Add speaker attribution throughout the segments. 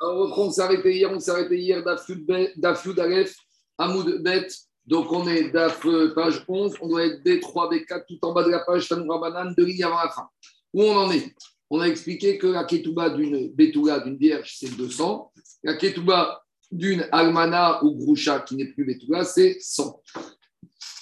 Speaker 1: on s'est arrêté hier, on arrêté hier d'Afioud Aleph, Hamoud Bet. Donc on est d'Af, euh, page 11, on doit être B3, B4, tout en bas de la page, Tanoura Banane, de lignes avant la fin. Où on en est? On a expliqué que la ketouba d'une Betouga, d'une vierge, c'est 200. La ketouba d'une Almana ou Groucha, qui n'est plus Betouga, c'est 100.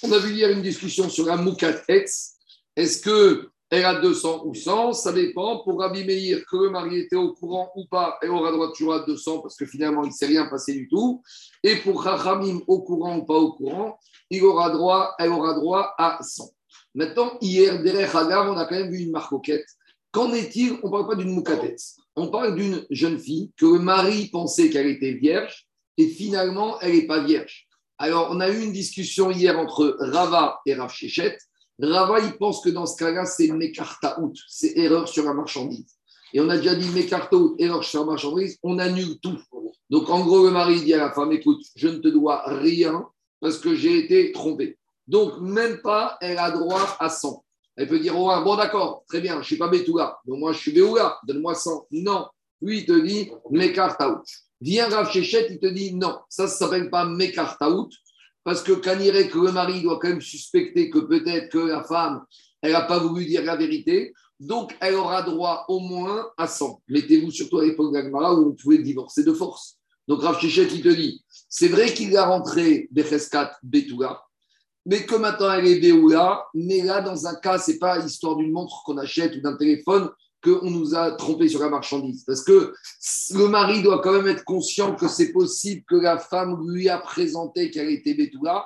Speaker 1: On a vu hier une discussion sur la Moukat Est-ce que elle a 200 ou 100, ça dépend. Pour Rabbi Meir, que le mari était au courant ou pas, elle aura droit toujours à 200 parce que finalement, il ne s'est rien passé du tout. Et pour Chachamim, au courant ou pas au courant, il aura droit, elle aura droit à 100. Maintenant, hier, derrière Hagar, on a quand même vu une marcoquette. Qu'en est-il? On ne parle pas d'une moukatette. On parle d'une jeune fille que le mari pensait qu'elle était vierge et finalement, elle n'est pas vierge. Alors, on a eu une discussion hier entre Rava et Rav Shechet Rava, il pense que dans ce cas-là, c'est Mekartaout, c'est erreur sur la marchandise. Et on a déjà dit Mekartaout, erreur sur la marchandise, on annule tout. Donc en gros, le mari dit à la femme écoute, je ne te dois rien parce que j'ai été trompé. Donc même pas, elle a droit à 100. Elle peut dire bon d'accord, très bien, je ne suis pas Betouga, donc moi je suis Béoula, donne-moi 100. Non, lui il te dit Mekartaout. Viens Rav Shechet, il te dit non, ça ne s'appelle pas Mekartaout, parce que quand il que le mari doit quand même suspecter que peut-être que la femme, elle n'a pas voulu dire la vérité, donc elle aura droit au moins à 100. Mettez-vous surtout à l'époque d'Agmara où on pouvait divorcer de force. Donc Rav Shechet, il te dit, c'est vrai qu'il a rentré Becheskat Betouga, mais que maintenant elle est Béoula, mais là, dans un cas, ce n'est pas l'histoire d'une montre qu'on achète ou d'un téléphone, qu'on nous a trompé sur la marchandise. Parce que le mari doit quand même être conscient que c'est possible que la femme lui a présenté qu'elle était Bétoula,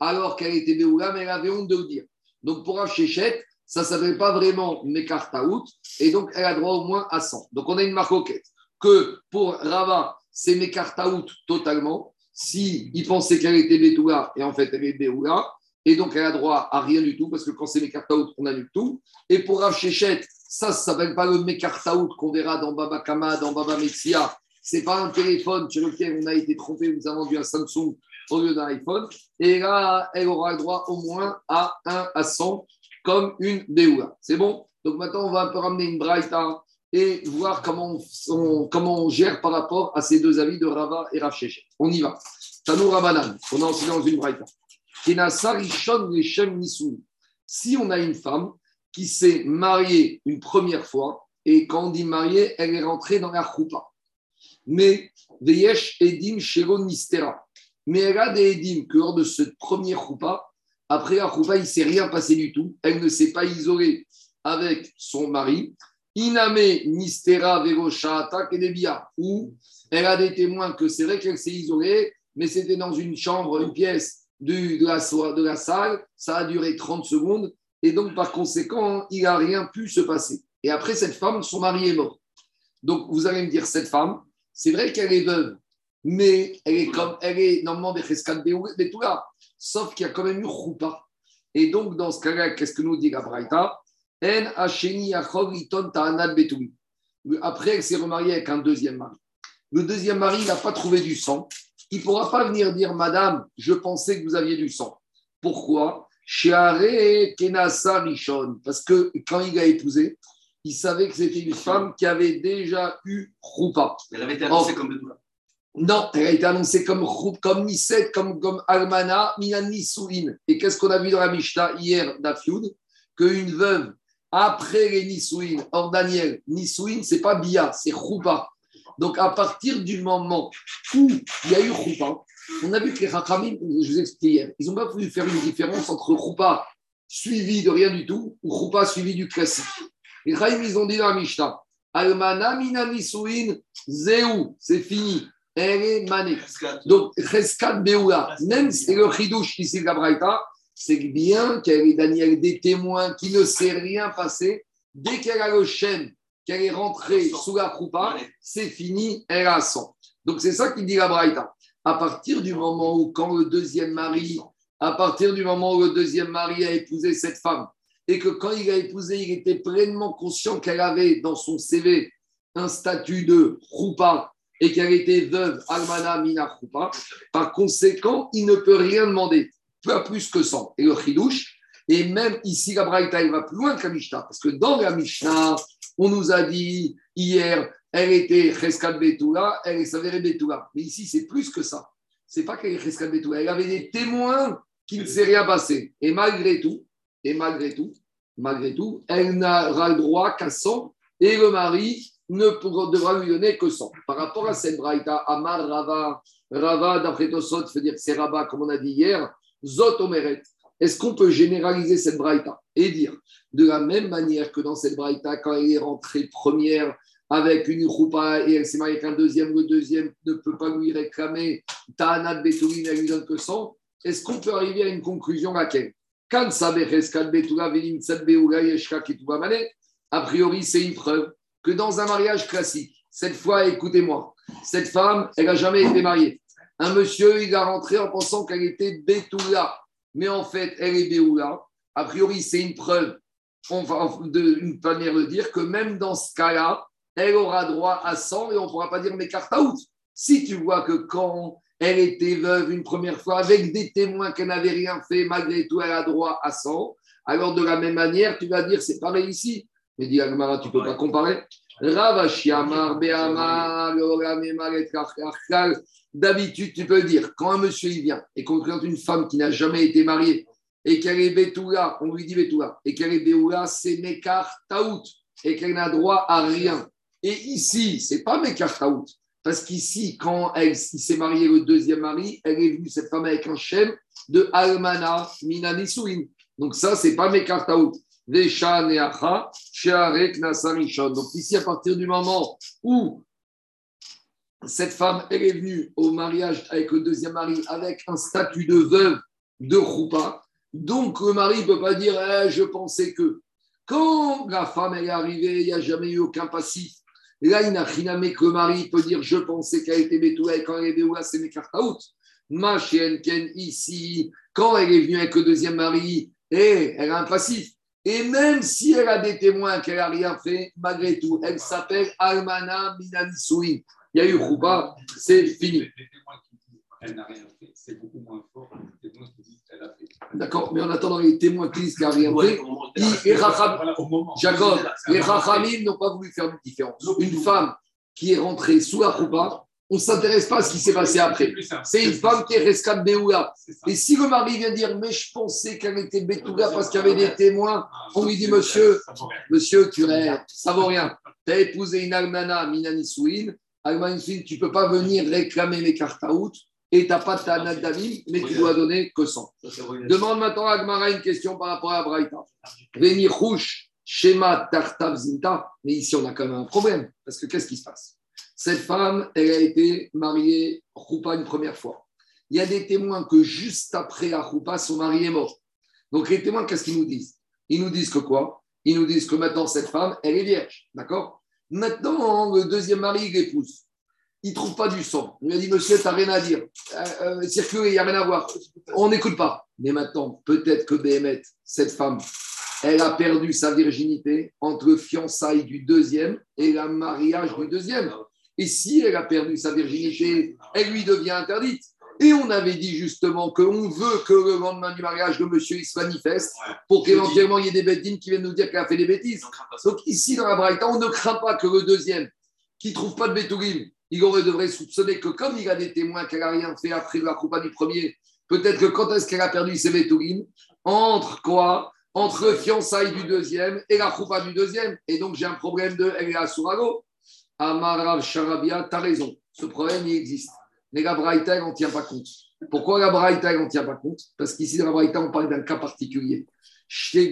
Speaker 1: alors qu'elle était Béoula, mais elle avait honte de le dire. Donc pour Chéchette, ça ne s'appelle pas vraiment Mekartaout, et donc elle a droit au moins à 100. Donc on a une marque que pour Rava, c'est Mekartaout totalement, si il pensait qu'elle était Bétoula, et en fait elle est Béoula, et donc elle a droit à rien du tout, parce que quand c'est Mekartaout, on annule tout. Et pour Rav Chéchette, ça, ça s'appelle pas le Mekartaout qu'on verra dans Baba Kama, dans Baba Metsia. Ce n'est pas un téléphone sur lequel on a été trompé, nous avons vendu un Samsung au lieu d'un iPhone. Et là, elle aura le droit au moins à 1 à 100, comme une Beoula. C'est bon? Donc maintenant, on va un peu ramener une Braïta et voir comment on, comment on gère par rapport à ces deux avis de Rava et Rav On y va. Tanou Rabanan, on a aussi dans une Braïta. Si on a une femme qui s'est mariée une première fois, et quand on dit mariée, elle est rentrée dans la choupa. Mais Veyesh Edim Shero Mistera. Mais elle a des Edim que lors de cette première choupa, après la choupa, il ne s'est rien passé du tout. Elle ne s'est pas isolée avec son mari. Iname Mistera Veroshata Kedebia. Ou elle a des témoins que c'est vrai qu'elle s'est isolée, mais c'était dans une chambre, une pièce de, la, de la salle. Ça a duré 30 secondes et donc par conséquent, il n'a rien pu se passer. Et après, cette femme, son mari est mort. Donc vous allez me dire, cette femme, c'est vrai qu'elle est veuve, mais elle est comme, elle est normalement des de tout là, sauf qu'il y a quand même eu roupa. Et donc dans ce cas-là, qu'est-ce que nous dit la Braïta? Après, elle s'est remariée avec un deuxième mari. Le deuxième mari n'a pas trouvé du sang. Il ne pourra pas venir dire, Madame, je pensais que vous aviez du sang. Pourquoi? Kenasa Rishon, parce que quand il a épousé, il savait que c'était une femme qui avait déjà eu Roupa.
Speaker 2: Elle avait été annoncée comme Bedoula.
Speaker 1: Non, elle a été annoncée comme comme Niset, comme, comme Almana, Minani Soulin. Et qu'est-ce qu'on a vu dans la Mishnah hier d'Afioud? Qu'une veuve, après les Nisouin, or Daniel, Nisouin, c'est pas Bia, c'est Roupa. Donc à partir du moment où il y a eu Roupa, on a vu que les Rachamim, je vous expliquais hier, ils n'ont pas voulu faire une différence entre Roupa suivi de rien du tout ou Roupa suivi du classique. Les Rachamim, ils ont dit dans la Mishnah Almana minani suin zeu, c'est fini. Elle est mané. Donc, Reskat Beoula, même si le Chidouche ici, la c'est bien qu'elle ait Daniel des témoins qui ne s'est rien passé. Dès qu'elle a le chêne, qu'elle est rentrée sous la Roupa, c'est fini, elle a 100. Donc, c'est ça qu'il dit la Braïta à partir du moment où, quand le deuxième mari, à partir du moment où le deuxième mari a épousé cette femme, et que quand il a épousé, il était pleinement conscient qu'elle avait dans son CV un statut de roupa et qu'elle était veuve almana mina roupa, par conséquent, il ne peut rien demander, pas plus que 100. Et le chidouche, et même ici, la Braïta, il va plus loin que la Mishnah, parce que dans la Mishnah, on nous a dit hier elle était Cheskat Betula, elle s'avérait Betula. Mais ici, c'est plus que ça. C'est pas qu'elle est Cheskat Betula. Elle avait des témoins qui ne s'est rien passé. Et malgré tout, et malgré tout, malgré tout, elle n'aura le droit qu'à 100 et le mari ne pourra, devra lui donner que 100. Par rapport à cette braïta, Amar Rava, Rava d'après Tosot, veut dire que c'est Rava, comme on a dit hier, Zot Omeret. Est-ce qu'on peut généraliser cette braïta et dire de la même manière que dans cette braïta, quand elle est rentrée première avec une roupa et elle s'est mariée avec un deuxième, le deuxième ne peut pas lui réclamer. Ta'anat Betouline, elle lui donne que 100, est-ce qu'on peut arriver à une conclusion laquelle? A priori, c'est une preuve que dans un mariage classique, cette fois, écoutez-moi, cette femme, elle n'a jamais été mariée. Un monsieur, il a rentré en pensant qu'elle était Betula, mais en fait, elle est Béoula. A priori, c'est une preuve, une manière de dire que même dans ce cas-là, elle aura droit à 100 et on ne pourra pas dire mais carte out. Si tu vois que quand elle était veuve une première fois avec des témoins qu'elle n'avait rien fait, malgré tout, elle a droit à 100, alors de la même manière, tu vas dire c'est pareil ici. Mais dis Agmara, tu ne peux pas comparer. D'habitude, tu peux dire, quand un monsieur il vient et qu'on présente une femme qui n'a jamais été mariée et qu'elle est Betula, on lui dit Betula, et qu'elle est Béoula, c'est Mekar Taout, et qu'elle n'a droit à rien. Et ici, c'est pas Mekartaout. Parce qu'ici, quand elle s'est mariée le deuxième mari, elle est venue, cette femme, avec un chêne de Almana Minanisouin. Donc ça, c'est pas Mekartaout. Donc ici, à partir du moment où cette femme, elle est venue au mariage avec le deuxième mari avec un statut de veuve de Roupa, donc le mari ne peut pas dire eh, je pensais que. Quand la femme est arrivée, il n'y a jamais eu aucun passif. Là, il n'a rien que le mari peut dire Je pensais qu'elle était Betoula et quand elle est Béoula, c'est mes cartes out. Ma chienne Ken, ici, quand elle est venue avec le deuxième mari, et elle a un passif. Et même si elle a des témoins qu'elle n'a rien fait, malgré tout, elle s'appelle Almana Minanisui. Il y a eu Rouba, c'est fini. Elle n'a rien fait, c'est beaucoup moins fort que les témoins qui disent qu'elle a fait. D'accord, mais en attendant, les témoins qui disent qu'elle n'a rien fait, Jacob, les Rachamim n'ont pas voulu faire une différence. Une femme qui est rentrée sous la Rouba, on ne s'intéresse pas à ce qui s'est passé après. C'est une femme qui est rescate Béoula. Et si le mari vient dire, mais je pensais qu'elle était Bétoula parce qu'il y avait des témoins, on lui dit, monsieur, monsieur, tu ça vaut rien. Tu as épousé une Almana Minanisouine. Almana tu ne peux pas venir réclamer mes cartes à out et tu n'as pas ta Nadamim, mais tu dois donner que 100. Demande maintenant à Agmara une question par rapport à Braïta. Venir rouge, schéma Tartav Zinta. Mais ici, on a quand même un problème. Parce que qu'est-ce qui se passe? Cette femme, elle a été mariée Roupa une première fois. Il y a des témoins que juste après la Roupa, son mari est mort. Donc les témoins, qu'est-ce qu'ils nous disent? Ils nous disent que quoi? Ils nous disent que maintenant, cette femme, elle est vierge. D'accord? Maintenant, le deuxième mari l'épouse il ne trouve pas du sang. Il lui a dit, monsieur, tu n'as rien à dire. Euh, euh il n'y a rien à voir. On n'écoute pas. Mais maintenant, peut-être que Béhémet, cette femme, elle a perdu sa virginité entre le fiançailles du deuxième et le mariage du deuxième. Et si elle a perdu sa virginité, elle lui devient interdite. Et on avait dit justement qu'on veut que le lendemain du mariage, le monsieur il se manifeste pour qu'éventuellement il y ait des bêtises qui viennent nous dire qu'elle a fait des bêtises. Donc ici, dans la Braïta, on ne craint pas que le deuxième, qui ne trouve pas de bétourim, il aurait, devrait soupçonner que comme il a des témoins qu'elle n'a rien fait après la coupa du premier, peut-être que quand est-ce qu'elle a perdu ses bétourines Entre quoi? Entre le fiançailles du deuxième et la coupa du deuxième. Et donc j'ai un problème de elle est à. Amarav Charabia, tu as raison. Ce problème, il existe. Mais la Braïta, elle n'en tient pas compte. Pourquoi la Braïta, elle n'en tient pas compte? Parce qu'ici, dans la Braïta, on parle d'un cas particulier. Il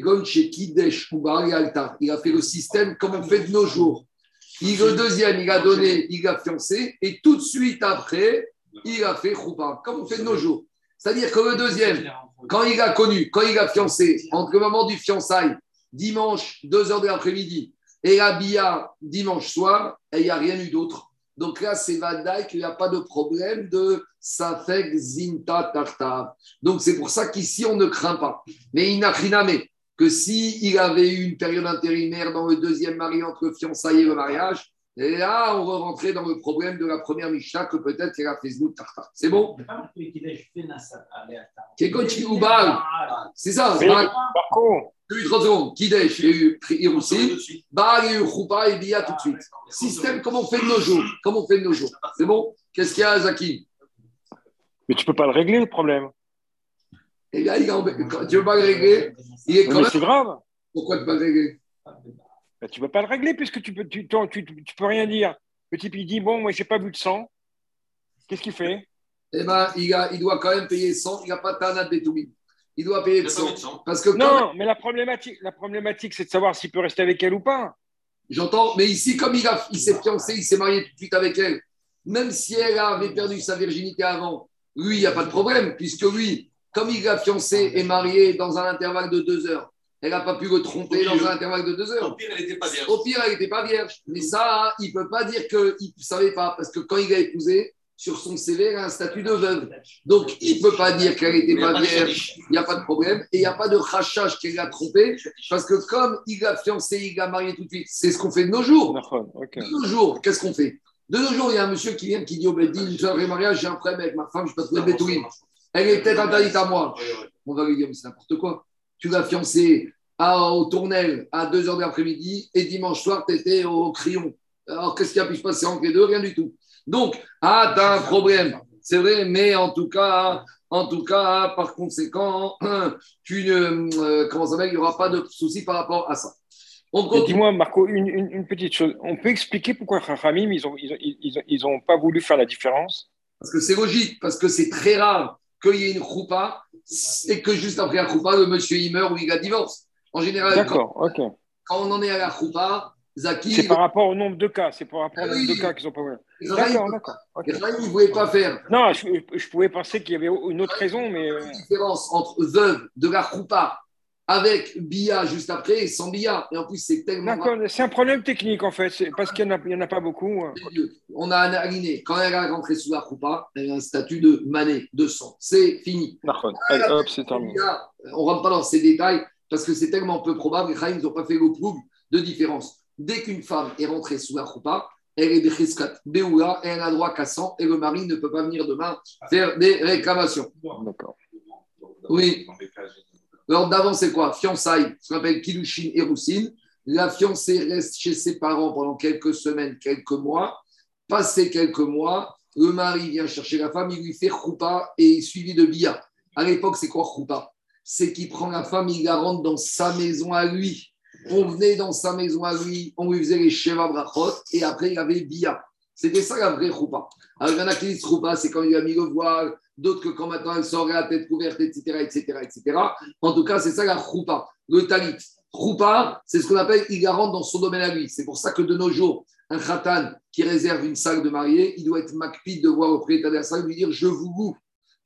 Speaker 1: a fait le système comme on fait de nos jours. Il, le deuxième, il a donné, il a fiancé, et tout de suite après, il a fait choupa, comme on fait de nos jours. C'est-à-dire que le deuxième, quand il a connu, quand il a fiancé, entre le moment du fiançailles, dimanche, 2 heures de l'après-midi, et la bia dimanche soir, et il n'y a rien eu d'autre. Donc là, c'est Vadaï qu'il n'y a pas de problème de Safek Zinta Tartav. Donc c'est pour ça qu'ici, on ne craint pas. Mais il n'a rien que s'il avait eu une période intérimaire dans le deuxième mari entre fiançailles et le mariage, Et là, on va rentrer dans le problème de la première Mishnah que peut-être qu'elle a fait Znout Tartar. C'est bon? C'est ça.
Speaker 2: Par contre.
Speaker 1: 30 secondes. Kidesh, il y a eu Iroussi. Baal, il y a eu Choupa et Bia tout de suite. Système, comment on fait de nos jours? Comment on fait de nos jours? C'est bon? Qu'est-ce qu'il y a, Zaki?
Speaker 2: Mais tu ne peux pas le régler, le problème.
Speaker 1: Et là, il a... tu ne veux pas le régler Il est
Speaker 2: quand même... C'est grave.
Speaker 1: Pourquoi tu ne pas le régler?
Speaker 2: Ben, Tu ne peux pas le régler puisque tu ne peux, tu, tu, tu, peux rien dire. Le type, il dit Bon, moi, je n'ai pas vu de sang. Qu'est-ce qu'il fait?
Speaker 1: Eh bien, il, a, il doit quand même payer 100. Il n'a pas de Tana de il doit payer le sang. Parce que
Speaker 2: non, mais la problématique, la problématique c'est de savoir s'il peut rester avec elle ou pas.
Speaker 1: J'entends, mais ici, comme il, a, il s'est fiancé, il s'est marié tout de suite avec elle, même si elle avait perdu sa virginité avant, lui, il n'y a pas de problème, puisque lui, comme il a fiancé et marié dans un intervalle de deux heures, elle n'a pas pu le tromper dans un intervalle de deux heures.
Speaker 3: Au pire, elle n'était pas vierge.
Speaker 1: Au pire, elle n'était pas vierge. Mais ça, il ne peut pas dire qu'il ne savait pas, parce que quand il a épousé, sur son CV, elle a un statut de veuve. Donc, il ne peut pas dire qu'elle n'était pas vierge, il n'y a pas de problème. Et il n'y a pas de rachage qu'elle a trompé, parce que comme il a fiancé, il a marié tout de suite, c'est ce qu'on fait de nos jours. De nos jours, qu'est-ce qu'on fait? De nos jours, il y a un monsieur qui vient qui dit au Bédine, une soirée mariage, j'ai un problème avec ma femme, je peux trouver Bétouine. Elle est peut-être interdite à moi. On va lui dire, mais c'est n'importe quoi. Tu l'as fiancé à, au Tournel à 2h de l'après-midi et dimanche soir, tu étais au Crayon. Alors, qu'est-ce qui a pu se passer entre les deux? Rien du tout. Donc, ah, tu as un problème. C'est vrai, mais en tout cas, en tout cas, par conséquent, tu ne, euh, comment ça va, il n'y aura pas de souci par rapport à ça.
Speaker 2: Dis-moi, Marco, une, une, petite chose. On peut expliquer pourquoi Ramim, ils n'ont ils, ils, ont pas voulu faire la différence?
Speaker 1: Parce que c'est logique, parce que c'est très rare qu'il y ait une choupa et que juste après la choupa, le monsieur il meurt ou il a divorce. En général, quand, quand, on en est à la choupa,
Speaker 2: c'est par rapport au nombre de cas, c'est par rapport au nombre de cas qu'ils n'ont pas.
Speaker 1: D'accord, d'accord. ne voulait pas faire.
Speaker 2: Non, je, pouvais penser qu'il y avait une autre raison, mais.
Speaker 1: Il y a une différence entre veuve de la roupa avec Bia juste après et sans Bia. Et en plus, c'est tellement.
Speaker 2: D'accord, c'est un problème technique en fait, parce qu'il n'y en, a pas beaucoup. Hein.
Speaker 1: On a aligné. Quand elle est rentrée sous la roupa, elle a un statut de mané, de sang. C'est fini.
Speaker 2: D'accord, hop, c'est terminé.
Speaker 1: On ne rentre pas dans ces détails parce que c'est tellement peu probable. Les n'ont pas fait le prouve de différence dès qu'une femme est rentrée sous la roupa, elle est Bechiskat Beoula et elle a droit qu'à 100 et le mari ne peut pas venir demain faire des réclamations.
Speaker 2: D'accord.
Speaker 1: Oui. Alors d'avant, c'est quoi? Fiançailles, ce qu'on appelle Kilushin et Roussine. La fiancée reste chez ses parents pendant quelques semaines, quelques mois. Passé quelques mois, le mari vient chercher la femme, il lui fait roupa et suivi de bia. À l'époque, c'est quoi roupa C'est qu'il prend la femme, il la rentre dans sa maison à lui on venait dans sa maison à lui, on lui faisait les Sheva Brachot, et après il y avait Bia. C'était ça la vraie choupa. Alors il y en a qui disent choupa, c'est quand il a mis le voile, d'autres que quand maintenant elle sort la tête couverte, etc., etc., etc. En tout cas, c'est ça la choupa, le talit. Choupa, c'est ce qu'on appelle, il garante dans son domaine à lui. C'est pour ça que de nos jours, un khatan qui réserve une salle de mariée, il doit être macpide de voir au propriétaire de la salle lui dire Je vous goûte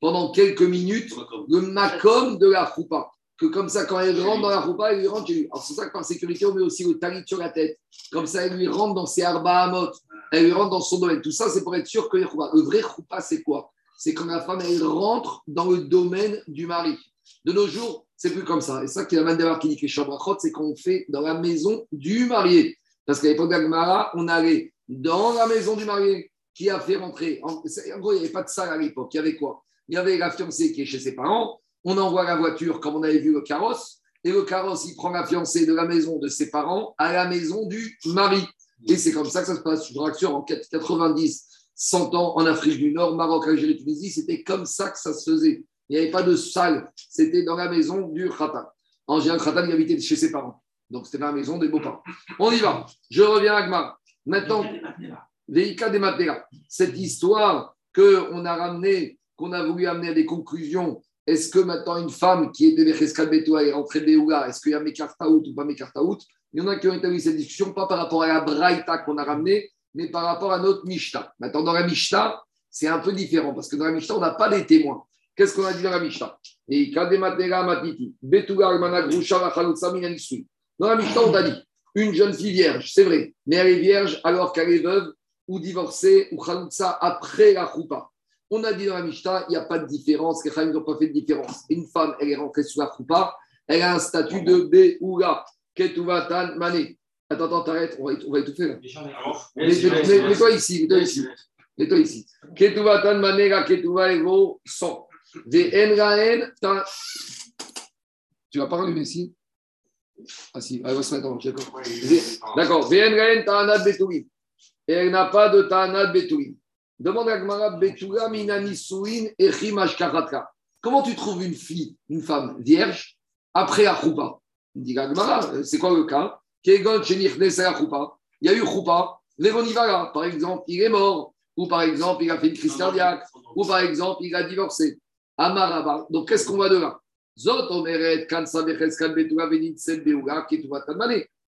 Speaker 1: pendant quelques minutes le makom de la choupa que comme ça, quand elle rentre dans la roupa, elle lui rentre Alors, c'est ça que par sécurité, on met aussi le talit sur la tête. Comme ça, elle lui rentre dans ses arba. Elle rentre dans son domaine. Tout ça, c'est pour être sûr que Le vrai roupa, c'est quoi? C'est quand la femme, elle rentre dans le domaine du mari. De nos jours, c'est plus comme ça. Et ça, qui est la qui dit que c'est qu'on fait dans la maison du marié. Parce qu'à l'époque d'Agmara, on allait dans la maison du marié qui a fait rentrer. En, gros, il n'y avait pas de salle à l'époque. Il y avait quoi? Il y avait la fiancée qui est chez ses parents on envoie la voiture, comme on avait vu le carrosse, et le carrosse, il prend la fiancée de la maison de ses parents à la maison du mari. Et c'est comme ça que ça se passe. Je vous rassure, en 90, 100 ans en Afrique du Nord, Maroc, Algérie, Tunisie, c'était comme ça que ça se faisait. Il n'y avait pas de salle, c'était dans la maison du Khatan. En général, Khatan, il habitait chez ses parents. Donc, c'était dans la maison des beaux-parents. On y va. Je reviens à Gmar. Maintenant, Veika des Matera. Cette histoire qu'on a ramenée, qu'on a voulu amener à des conclusions est-ce que maintenant une femme qui était Becheskat Betoua est rentrée Béoula, est-ce qu'il y a Mekartaout ou pas Mekartaout? Il y en a qui ont établi cette discussion, pas par rapport à la Braïta qu'on a ramenée, mais par rapport à notre Mishta. Maintenant, dans la Mishta, c'est un peu différent parce que dans la Mishta, on n'a pas des témoins. Qu'est-ce qu'on a dit dans la Mishta Dans la Mishta, on a dit une jeune fille vierge, c'est vrai, mais elle est vierge alors qu'elle est veuve ou divorcée ou Khaloutsa après la Khoupa. On a dit dans la Mishnah, il n'y a pas de différence, les femmes n'ont pas fait de différence. Une femme, elle est rentrée sous la choupa, elle a un statut de Beoula, Ketuvatan Mané. Attends, attends, t'arrêtes, on va, on va étouffer là. Mets-toi ici, mets-toi ici. Mets-toi ici. Ketuvatan manega ketuva ego 100. Ve enraen ta. Tu vas pas rallumer ici? Ah si, elle va se mettre en d'accord. D'accord. Ve enraen ta anad betourim. Et elle n'a pas de ta anad betourim. Demande à Gmara Betula minani suin echim ashkaratka. Comment tu trouves une fille, une femme vierge, après la Il dit c'est quoi le cas? Il y a eu choupa, Lévonivala, par exemple, il est mort, ou par exemple, il a fait une crise cardiaque, ou par exemple, il a divorcé. Amaraba. Donc, qu'est-ce qu'on voit de là?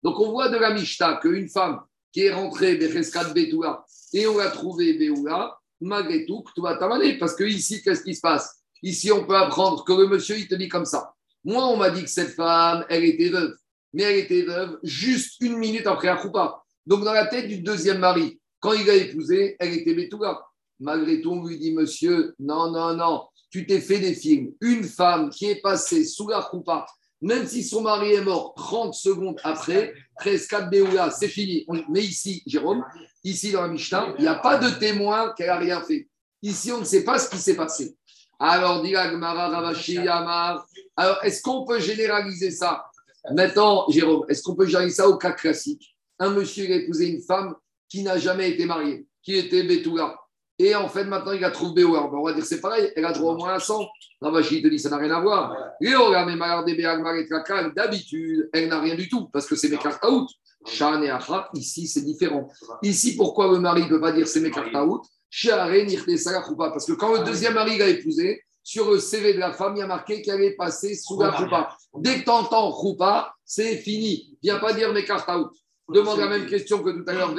Speaker 1: Donc on voit de la Mishta qu'une femme qui est rentrée et on l'a trouvée Beoula, malgré tout, tu vas Parce que ici, qu'est-ce qui se passe? Ici, on peut apprendre que le monsieur, il te dit comme ça. Moi, on m'a dit que cette femme, elle était veuve. Mais elle était veuve juste une minute après Akoupa. Donc, dans la tête du deuxième mari, quand il a épousé, elle était Betouga. Malgré tout, on lui dit, monsieur, non, non, non, tu t'es fait des films. Une femme qui est passée sous la même si son mari est mort 30 secondes après, presque Béoula, c'est fini. Mais ici, Jérôme, ici dans la Mishnah, il n'y a pas de témoin qu'elle n'a rien fait. Ici, on ne sait pas ce qui s'est passé. Alors, dit Yamar. Alors, est-ce qu'on peut généraliser ça? Maintenant, Jérôme, est-ce qu'on peut généraliser ça au cas classique? Un monsieur a épousé une femme qui n'a jamais été mariée, qui était Betouga. Et en fait, maintenant, il a trouvé Béoula. on va dire c'est pareil, elle a droit au moins à 100. Ravashi te dit ça n'a rien à voir. D'habitude, elle n'a rien du tout parce que c'est mes cartes out. Ici, c'est différent. Ici, pourquoi le mari ne peut pas dire c'est mes cartes out parce que quand le deuxième mari l'a épousé, sur le CV de la femme, il y a marqué qu'elle est passée sous la choupa. Dès que tu entends choupa, c'est fini. Viens pas dire mes cartes out. Demande la même question que tout à l'heure.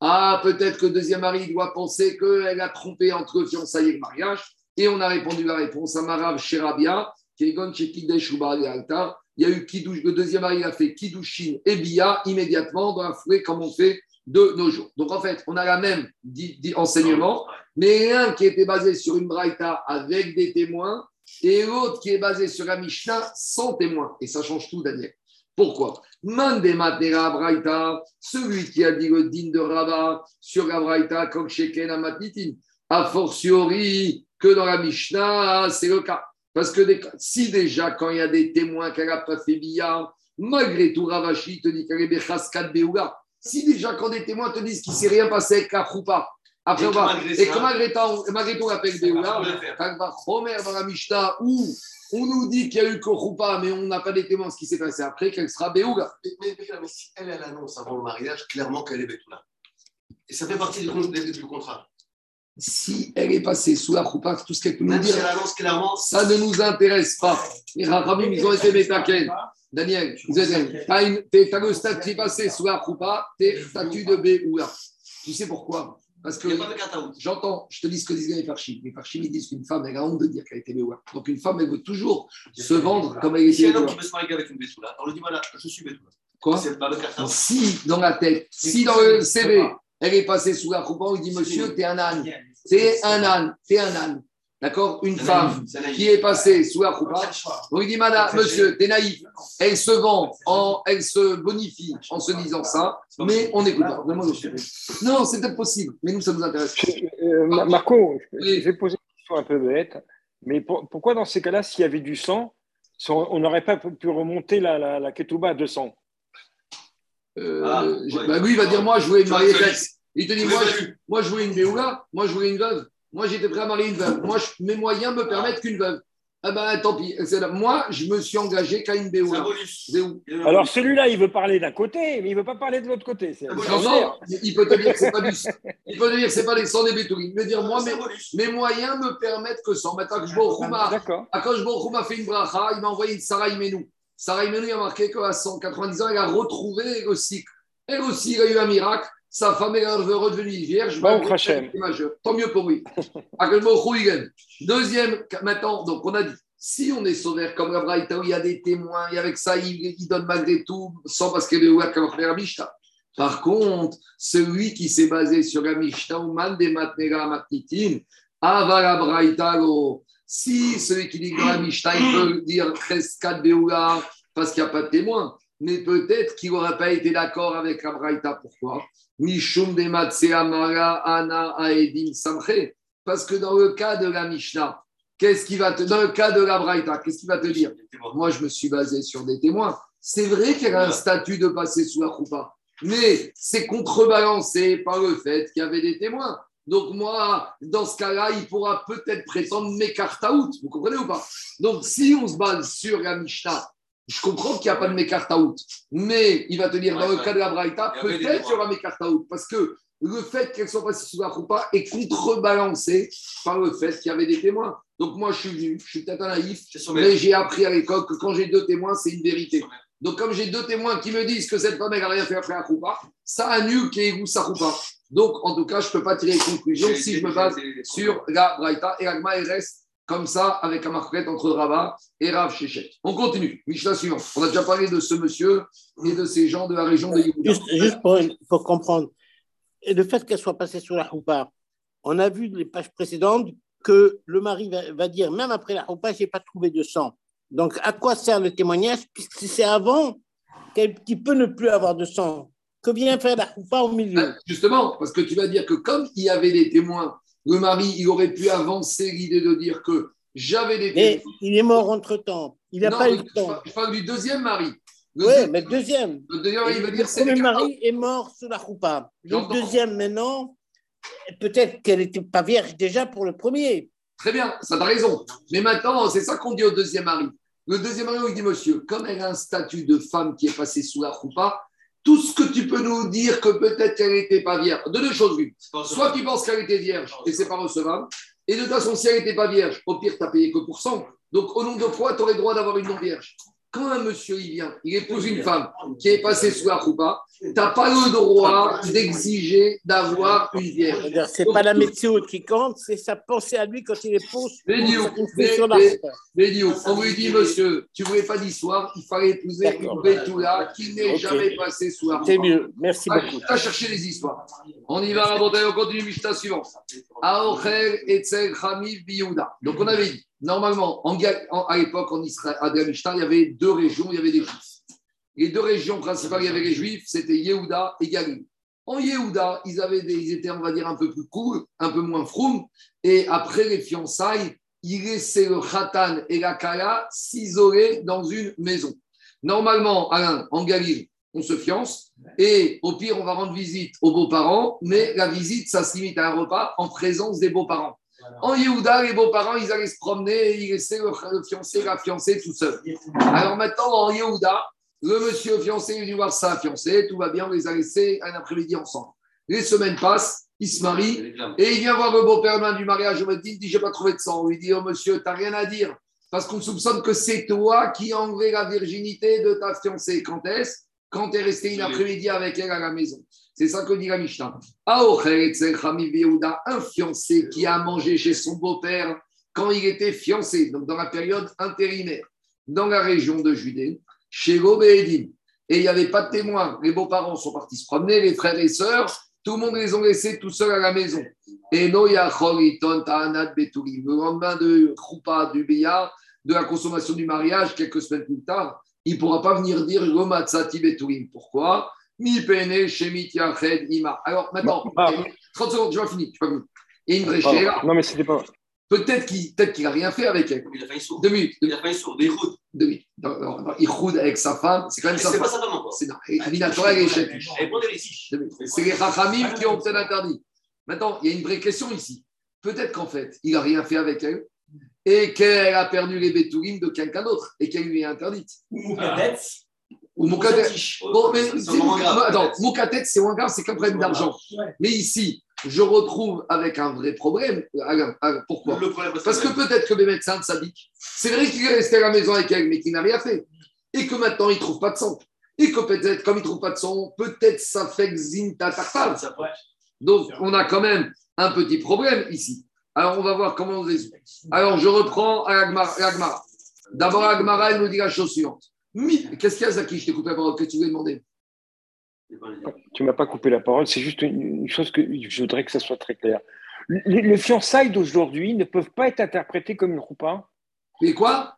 Speaker 1: Ah, peut-être que le deuxième mari doit penser qu'elle a trompé entre fiançailles et le mariage. Et on a répondu la réponse à Marav Sherabia, qui est chez Il y a eu le deuxième mari a fait Kidushin et Bia immédiatement dans la foulée, comme on fait de nos jours. Donc en fait, on a la même enseignement, mais un qui était basé sur une braïta avec des témoins et l'autre qui est basé sur la Mishnah sans témoins. Et ça change tout, Daniel. Pourquoi? Matera Braïta, celui qui a dit le din de Rabat sur la Braïta, comme Sheken Amatnitin, a fortiori que dans la Mishnah, c'est le cas. Parce que si déjà, quand il y a des témoins qu'elle n'a pas fait malgré tout, Ravashi te dit qu'elle est si déjà, quand des témoins te disent qu'il ne s'est rien passé avec la choupa, après on va. Et que malgré tout, malgré tout, on appelle Béoula, dans la Mishnah, où on nous dit qu'il y a eu que choupa, mais on n'a pas des témoins ce qui s'est passé après, qu'elle sera Béoula.
Speaker 3: Mais, mais, si elle, elle annonce avant le mariage clairement qu'elle est Béoula. Et ça fait partie du, du contrat
Speaker 1: si elle est passée sous la choupa, tout ce qu'elle peut nous dire, ça ne nous intéresse pas. Les Rachamim, ils ont été métaken. Daniel, vous êtes, tu as, le statut qui est passé sous la choupa, tu es statut de B ou A. Tu sais pourquoi? Parce que j'entends, je te dis ce que disent les Farchim. Les Farchim, ils disent qu'une femme, elle a honte de dire qu'elle a été Béoua. Donc une femme, elle veut toujours se vendre comme elle est
Speaker 3: Si un homme qui veut se marier avec une Bétoula, on lui dit voilà, je suis Bétoula.
Speaker 1: Quoi? Si dans la tête, si dans le CV, elle est passée sous la choupa, on lui dit monsieur, tu es un âne. C'est un âne, c'est un âne. D'accord? Une femme qui est passée sous la choupa, on lui dit Madame, monsieur, t'es naïf. Elle se vend, en, elle se bonifie en se disant ça, mais on n'écoute pas. Non, c'est peut-être possible, mais nous, ça nous intéresse.
Speaker 2: Euh, Marco, je vais poser une question un peu bête, mais pourquoi dans ces cas-là, s'il y avait du sang, on n'aurait pas pu remonter la, la, la ketouba à 200
Speaker 1: euh, ah, bah, Lui, il va dire Moi, je voulais une mariée Il te dit Moi, je, moi, je voulais une béoula, moi, je voulais une veuve. Moi, j'étais prêt à marier une veuve. Moi, mes moyens me permettent qu'une veuve. Ah ben tant pis. Moi, je me suis engagé qu'à une BO.
Speaker 2: Alors celui-là, il veut parler d'un côté, mais il ne veut pas parler de l'autre côté.
Speaker 1: Non, non, il peut te dire que c'est pas du. Il peut te dire que c'est pas les 100 des bétourines. Il veut dire moi, mes, mes, moyens me permettent que 100. Maintenant que je Rouma a fait une bracha, il m'a envoyé une Sarah Imenou. Sarah Imenou, il a marqué qu'à 190 ans, il a retrouvé le cycle. Et aussi, il a eu un miracle sa femme est redevenue vierge.
Speaker 2: Bon,
Speaker 1: Tant mieux pour lui. Deuxième, maintenant, donc on a dit, si on est sauvé comme la Braïta où il y a des témoins, et avec ça, il, donne malgré tout, sans parce qu'il est ouvert comme la Mishnah. Par contre, celui qui s'est basé sur la Mishnah, ou des Matnega Matnitin, Avala Braïta, si celui qui dit que la Mishnah, il peut dire Cheskat Beoula parce qu'il n'y a pas de témoin, mais peut-être qu'il n'aurait pas été d'accord avec la Braïta. Pourquoi? Parce que dans le cas de la Mishnah, qu'est-ce qui va te, dans le cas de la qu'est-ce qu'il va te dire? Moi, je me suis basé sur des témoins. C'est vrai qu'il y a un statut de passer sous la choupa, mais c'est contrebalancé par le fait qu'il y avait des témoins. Donc moi, dans ce cas-là, il pourra peut-être prétendre out. Vous comprenez ou pas? Donc si on se base sur la Mishnah, je comprends qu'il n'y a pas de out. Mais il va te dire, dans le cas de la Braïta, peut-être qu'il y aura out. Parce que le fait qu'elles soient passées sous la choupa est contrebalancé par le fait qu'il y avait des témoins. Donc moi, je suis venu, je suis peut-être un naïf, mais j'ai appris à l'école que quand j'ai deux témoins, c'est une vérité. Donc comme j'ai deux témoins qui me disent que cette femme n'a rien fait après la choupa, ça annule où sa choupa. Donc en tout cas, je ne peux pas tirer une conclusion si je me base sur la Braïta et l'Agma reste comme ça avec un marquette entre Rabat et Rav Shechet. On continue. Mishnah suivant. On a déjà parlé de ce monsieur et de ces gens de la région de Yehuda.
Speaker 4: Juste, pour, pour comprendre, et le fait qu'elle soit passée sur la choupa, on a vu les pages précédentes que le mari va, dire, même après la choupa, je n'ai pas trouvé de sang. Donc, à quoi sert le témoignage puisque c'est avant qu'il peut ne plus avoir de sang? Que vient faire la choupa au milieu? Ben,
Speaker 1: Justement, parce que tu vas dire que comme il y avait des témoins, le mari, il aurait pu avancer l'idée de dire que j'avais des.
Speaker 4: Mais il est mort entre-temps. Il n'a pas eu le temps.
Speaker 1: Je parle du deuxième mari.
Speaker 4: Oui, mais deuxième. Le deuxième, il veut dire le premier mari est mort sous la roupa. Le deuxième, maintenant, peut-être qu'elle n'était pas vierge déjà pour le premier.
Speaker 1: Très bien, ça a raison. Mais maintenant, c'est ça qu'on dit au deuxième mari. Le deuxième mari, il dit, monsieur, comme elle a un statut de femme qui est passée sous la roupa, tout ce que tu peux nous dire que peut-être qu'elle n'était pas vierge, de deux choses Soit tu penses qu'elle était vierge et c'est pas recevable, et de toute façon, si elle n'était pas vierge, au pire, tu n'as payé que pour 100. Donc, au nom de quoi tu aurais le droit d'avoir une non-vierge. Quand un monsieur il vient, il épouse une femme qui est passée sous la roupa, tu n'as pas le droit d'exiger d'avoir une vierge.
Speaker 4: Ce n'est pas la météo qui compte, c'est sa pensée à lui quand il épouse.
Speaker 1: Bédiou, on lui dit, monsieur, tu ne voulais pas d'histoire, il fallait épouser une Bétoula qui n'est jamais passée sous la.
Speaker 4: C'est mieux, merci beaucoup.
Speaker 1: Tu as cherché les histoires. On y va, on continue, Mishnah suivant. Aochel Etzel Hamid Biyouda. Donc on avait dit, Normalement, à l'époque, en Israël, à il y avait deux régions, il y avait des Juifs. Les deux régions principales, il y avait les Juifs, c'était Yehuda et Galil. En Yehuda, ils, avaient des, étaient, on va dire, un peu plus cool, un peu moins froum. Et après les fiançailles, ils laissaient le Khatan et la Kala s'isoler dans une maison. Normalement, Alain, en Galil, on se fiance et au pire, on va rendre visite aux beaux-parents, mais la visite, ça se limite à un repas en présence des beaux-parents. En Yehuda, les beaux-parents, ils allaient se promener, ils laissaient le, fiancé, la fiancée tout seul. Alors maintenant, en Yehuda, le monsieur fiancé il vient voir sa fiancée, tout va bien, on les a laissés un après-midi ensemble. Les semaines passent, il se marie et il vient voir le beau-père du mariage. Il dit J'ai pas trouvé de sang. Il dit Oh monsieur, t'as rien à dire parce qu'on soupçonne que c'est toi qui as enlevé la virginité de ta fiancée. Quand est-ce? Quand tu es resté une après-midi avec elle à la maison. C'est ça que dit la Mishnah. Un fiancé qui a mangé chez son beau-père quand il était fiancé, donc dans la période intérimaire, dans la région de Judée, chez Gobédim. Et il n'y avait pas de témoins. Les beaux-parents sont partis se promener, les frères et sœurs, tout le monde les ont laissés tout seuls à la maison. Et Noya Ta'anat Le lendemain de Krupa, du Béa, de la consommation du mariage, quelques semaines plus tard, il ne pourra pas venir dire Gomatsati. Pourquoi? Mi pene shemit yached ima. Alors maintenant, 30 secondes, je vais finir. Je vais finir. Et une vraie
Speaker 2: Non, mais c'était pas.
Speaker 1: Peut-être qu'il peut n'a rien fait avec elle.
Speaker 3: Il a fait une sourde.
Speaker 1: Deux minutes.
Speaker 3: Il a fait une sourde. Il roule.
Speaker 1: Deux minutes. Il roule avec sa femme. C'est quand même sa
Speaker 3: femme. C'est pas sa femme encore.
Speaker 1: C'est Minatora et
Speaker 3: C'est
Speaker 1: les Rachamim qui ont peut-être interdit. Maintenant, il y a une vraie question ici. Peut-être qu'en fait, il n'a rien fait avec elle et qu'elle a perdu les bétourim de quelqu'un d'autre et qu'elle lui est interdite.
Speaker 3: Ou peut-être
Speaker 1: ou Moukatet. Bon, mais Moukatet, c'est moins grave, c'est qu'un problème d'argent. Mais ici, je retrouve avec un vrai problème. pourquoi? Parce que peut-être que les médecins s'habitent. C'est vrai qu'il est resté à la maison avec elle, mais qu'il n'a rien fait. Et que maintenant, il ne trouve pas de sang. Et que peut-être, comme il ne trouve pas de sang, peut-être ça fait Zinta Donc, on a quand même un petit problème ici. Alors, on va voir comment on résout. Alors, je reprends à Agmara. D'abord, Agmara, elle nous dit la chose suivante. Qu'est-ce qu'il y a, Zaki Je t'ai coupé la parole. Qu'est-ce que tu voulais demander?
Speaker 2: Tu ne m'as pas coupé la parole. C'est juste une, chose que je voudrais que ça soit très clair. Les, fiançailles d'aujourd'hui ne peuvent pas être interprétées comme une roupa
Speaker 1: Mais quoi?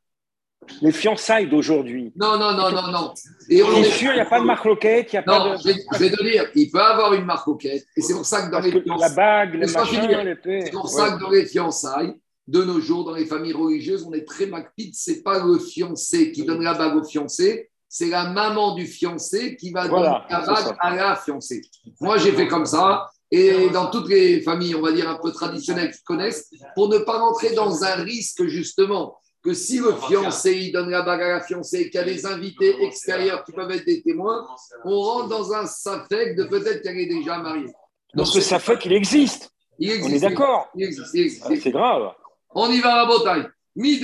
Speaker 2: Les fiançailles d'aujourd'hui.
Speaker 1: Non, non, non, non, non.
Speaker 2: Et on est sûr, il n'y a pas de marque loquette, a
Speaker 1: non,
Speaker 2: pas de.
Speaker 1: Je vais te dire, il peut avoir une marque loquette. Et c'est pour ça que dans
Speaker 2: Parce
Speaker 1: les
Speaker 2: que la bague,
Speaker 1: finir.
Speaker 2: les
Speaker 1: C'est pour ça que dans les fiançailles, de nos jours, dans les familles religieuses, on est très macpide. C'est pas le fiancé qui donne la bague au fiancé, c'est la maman du fiancé qui va
Speaker 2: Voilà,
Speaker 1: donner la bague à la fiancée. Moi, j'ai fait comme ça. Et dans toutes les familles, on va dire un peu traditionnelles qui connaissent, pour ne pas rentrer dans un risque, justement, que si le fiancé il donne la bague à la fiancée qu'il y a des invités extérieurs qui peuvent être des témoins, on rentre dans un safek de peut-être qu'elle est déjà mariée.
Speaker 2: Donc ça fait qu'il existe.
Speaker 1: Il existe,
Speaker 2: On est d'accord.
Speaker 1: Il il.
Speaker 2: Ah, C'est grave.
Speaker 1: On y va à Roachil. Dit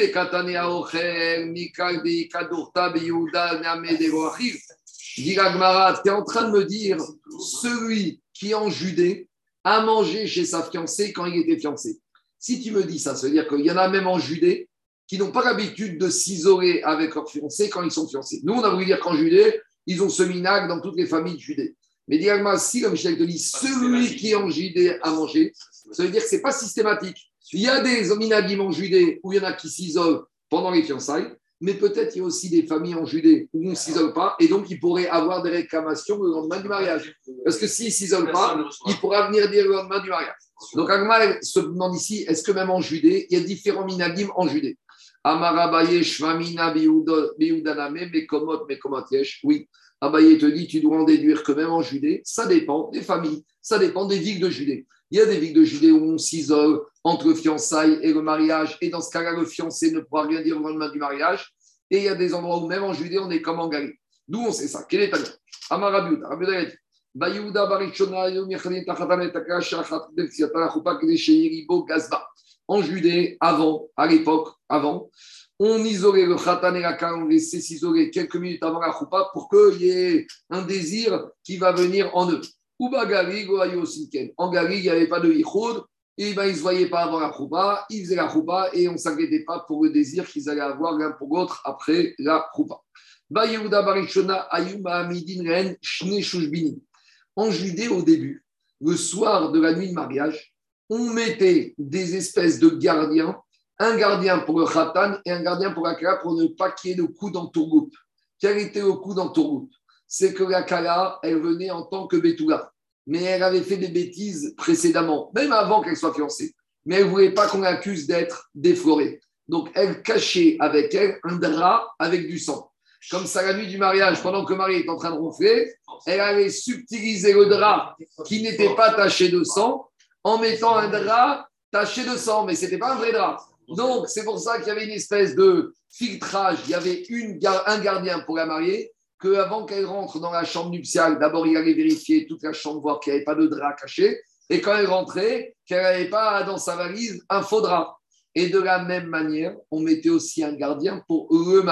Speaker 1: la Gemara, tu es en train de me dire, celui qui en Judée a mangé chez sa fiancée quand il était fiancé. Si tu me dis ça, ça veut dire qu'il y en a même en Judée qui n'ont pas l'habitude de s'isoler avec leur fiancé quand ils sont fiancés. Nous, on a voulu dire qu'en Judée, ils ont ce minag dans toutes les familles de Judée. Mais dis si, comme Michel te dit, celui qui en Judée a mangé, ça veut dire que ce n'est pas systématique. Il y a des minagim en Judée où il y en a qui s'isolent pendant les fiançailles, mais peut-être il y a aussi des familles en Judée où on ne s'isole pas, et donc il pourrait avoir des réclamations le lendemain du mariage. Parce que s'il ne s'isole pas, il pourra venir dire le lendemain du mariage. Donc Agma se demande ici, est-ce que même en Judée, il y a différents minagim en Judée? Amarabaye, Shvamina, Mekomot, Mekomot. Oui, Abaye te dit, tu dois en déduire que même en Judée, ça dépend des familles, ça dépend des villes de Judée. Il y a des villes de Judée où on s'isole entre le fiançailles et le mariage, et dans ce cas-là, le fiancé ne pourra rien dire au lendemain du mariage. Et il y a des endroits où même en Judée, on est comme en Galilée. D'où on sait ça Quel est ta Amarabiouda, Rabiouda dit, Kedeshi, Yeribo, Gazba. En Judée, avant, à l'époque, avant, on isolait le khatan et la on laissait s'isoler quelques minutes avant la choupa pour qu'il y ait un désir qui va venir en eux. Uba Garig. En Garig, il n'y avait pas de yichud, et ben, ils ne se voyaient pas avant la choupa, ils faisaient la choupa et on ne s'inquiétait pas pour le désir qu'ils allaient avoir l'un pour l'autre après la choupa. Ba Yehuda Barishona, Ayuma Amidin Ren, Shne Shushbinim. En Judée, au début, le soir de la nuit de mariage, on mettait des espèces de gardiens, un gardien pour le khatan et un gardien pour la kala pour ne pas qu'il y ait de coup dans. Quel était le coup dans C'est que la kala, elle venait en tant que Betula, mais elle avait fait des bêtises précédemment, même avant qu'elle soit fiancée. Mais elle ne voulait pas qu'on l'accuse d'être déflorée. Donc elle cachait avec elle un drap avec du sang. Comme ça, la nuit du mariage, pendant que le mari est en train de ronfler, elle allait subtiliser le drap qui n'était pas taché de sang en mettant un drap taché de sang, mais ce n'était pas un vrai drap. Donc, c'est pour ça qu'il y avait une espèce de filtrage. Il y avait un gardien pour la mariée, qu'avant qu'elle rentre dans la chambre nuptiale, d'abord il allait vérifier toute la chambre, voir qu'il n'y avait pas de drap caché. Et quand elle rentrait, qu'elle n'avait pas dans sa valise un faux drap. Et de la même manière, on mettait aussi un gardien pour le.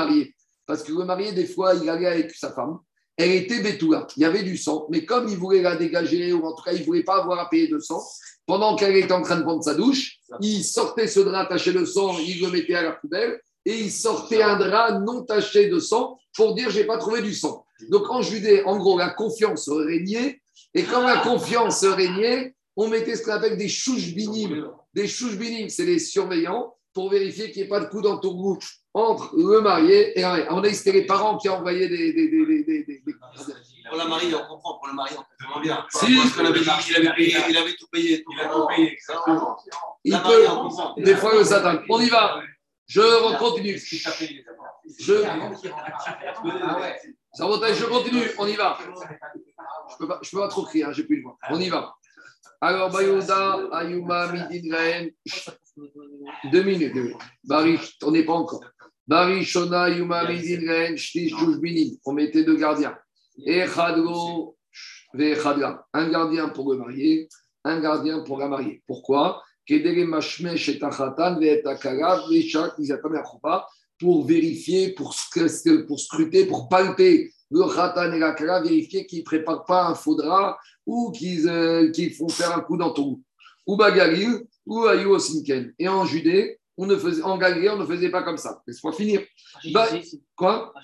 Speaker 1: Parce que le des fois, il allait avec sa femme. Elle était bétoula. Il y avait du sang. Mais comme il voulait la dégager, ou en tout cas, il ne voulait pas avoir à payer de sang, pendant qu'elle était en train de prendre sa douche, il sortait ce drap taché de sang, il le mettait à la poubelle, et il sortait un drap non taché de sang pour dire j'ai pas trouvé du sang. Donc en Judée, en gros, la confiance régnait, et quand la confiance régnait, on mettait ce qu'on appelle des chouchbinim. Des chouchbinim, c'est les surveillants pour vérifier qu'il n'y ait pas de coup dans ton goût entre le marié et la On a c'était les parents qui envoyaient des. des, des, des, des, des...
Speaker 3: Pour la mariée, on comprend. Pour le mari, on comprend bien.
Speaker 1: Si.
Speaker 3: Parce qu'on avait dit qu'il avait, payé, il avait tout payé.
Speaker 5: Il a tout payé, exactement.
Speaker 1: Il peut, des fois, le Satan. On y va. Je continue. Je,
Speaker 5: Ah ouais.
Speaker 1: ça va, je continue. On y va. Je peux pas, je peux pas trop crier, hein, j'ai plus de voix. On y va. Alors, Bayouda, Ayuma, Midinraen. Deux minutes. Deux minutes. Barish, on n'est pas encore. Barishona, Ayuma, Midinraen, Shtish. On mettait deux gardiens. Echadro, Vechadra. Un gardien pour le marié, un gardien pour la mariée. Pourquoi? Kedere Mashmesh et Tachatan, Vetakara, Veshak, Mizatam et Achopa, pour vérifier, pour, pour scruter, pour palper le Khatan et la Kala, vérifier qu'ils ne préparent pas un faux drap ou qu'ils euh, qu'ils font faire un coup dans ton Ou Bagalil, ou Ayu Osinken. Et en Judée, on ne faisait, en Galilée, on ne faisait pas comme ça. Laisse-moi finir. Bah, quoi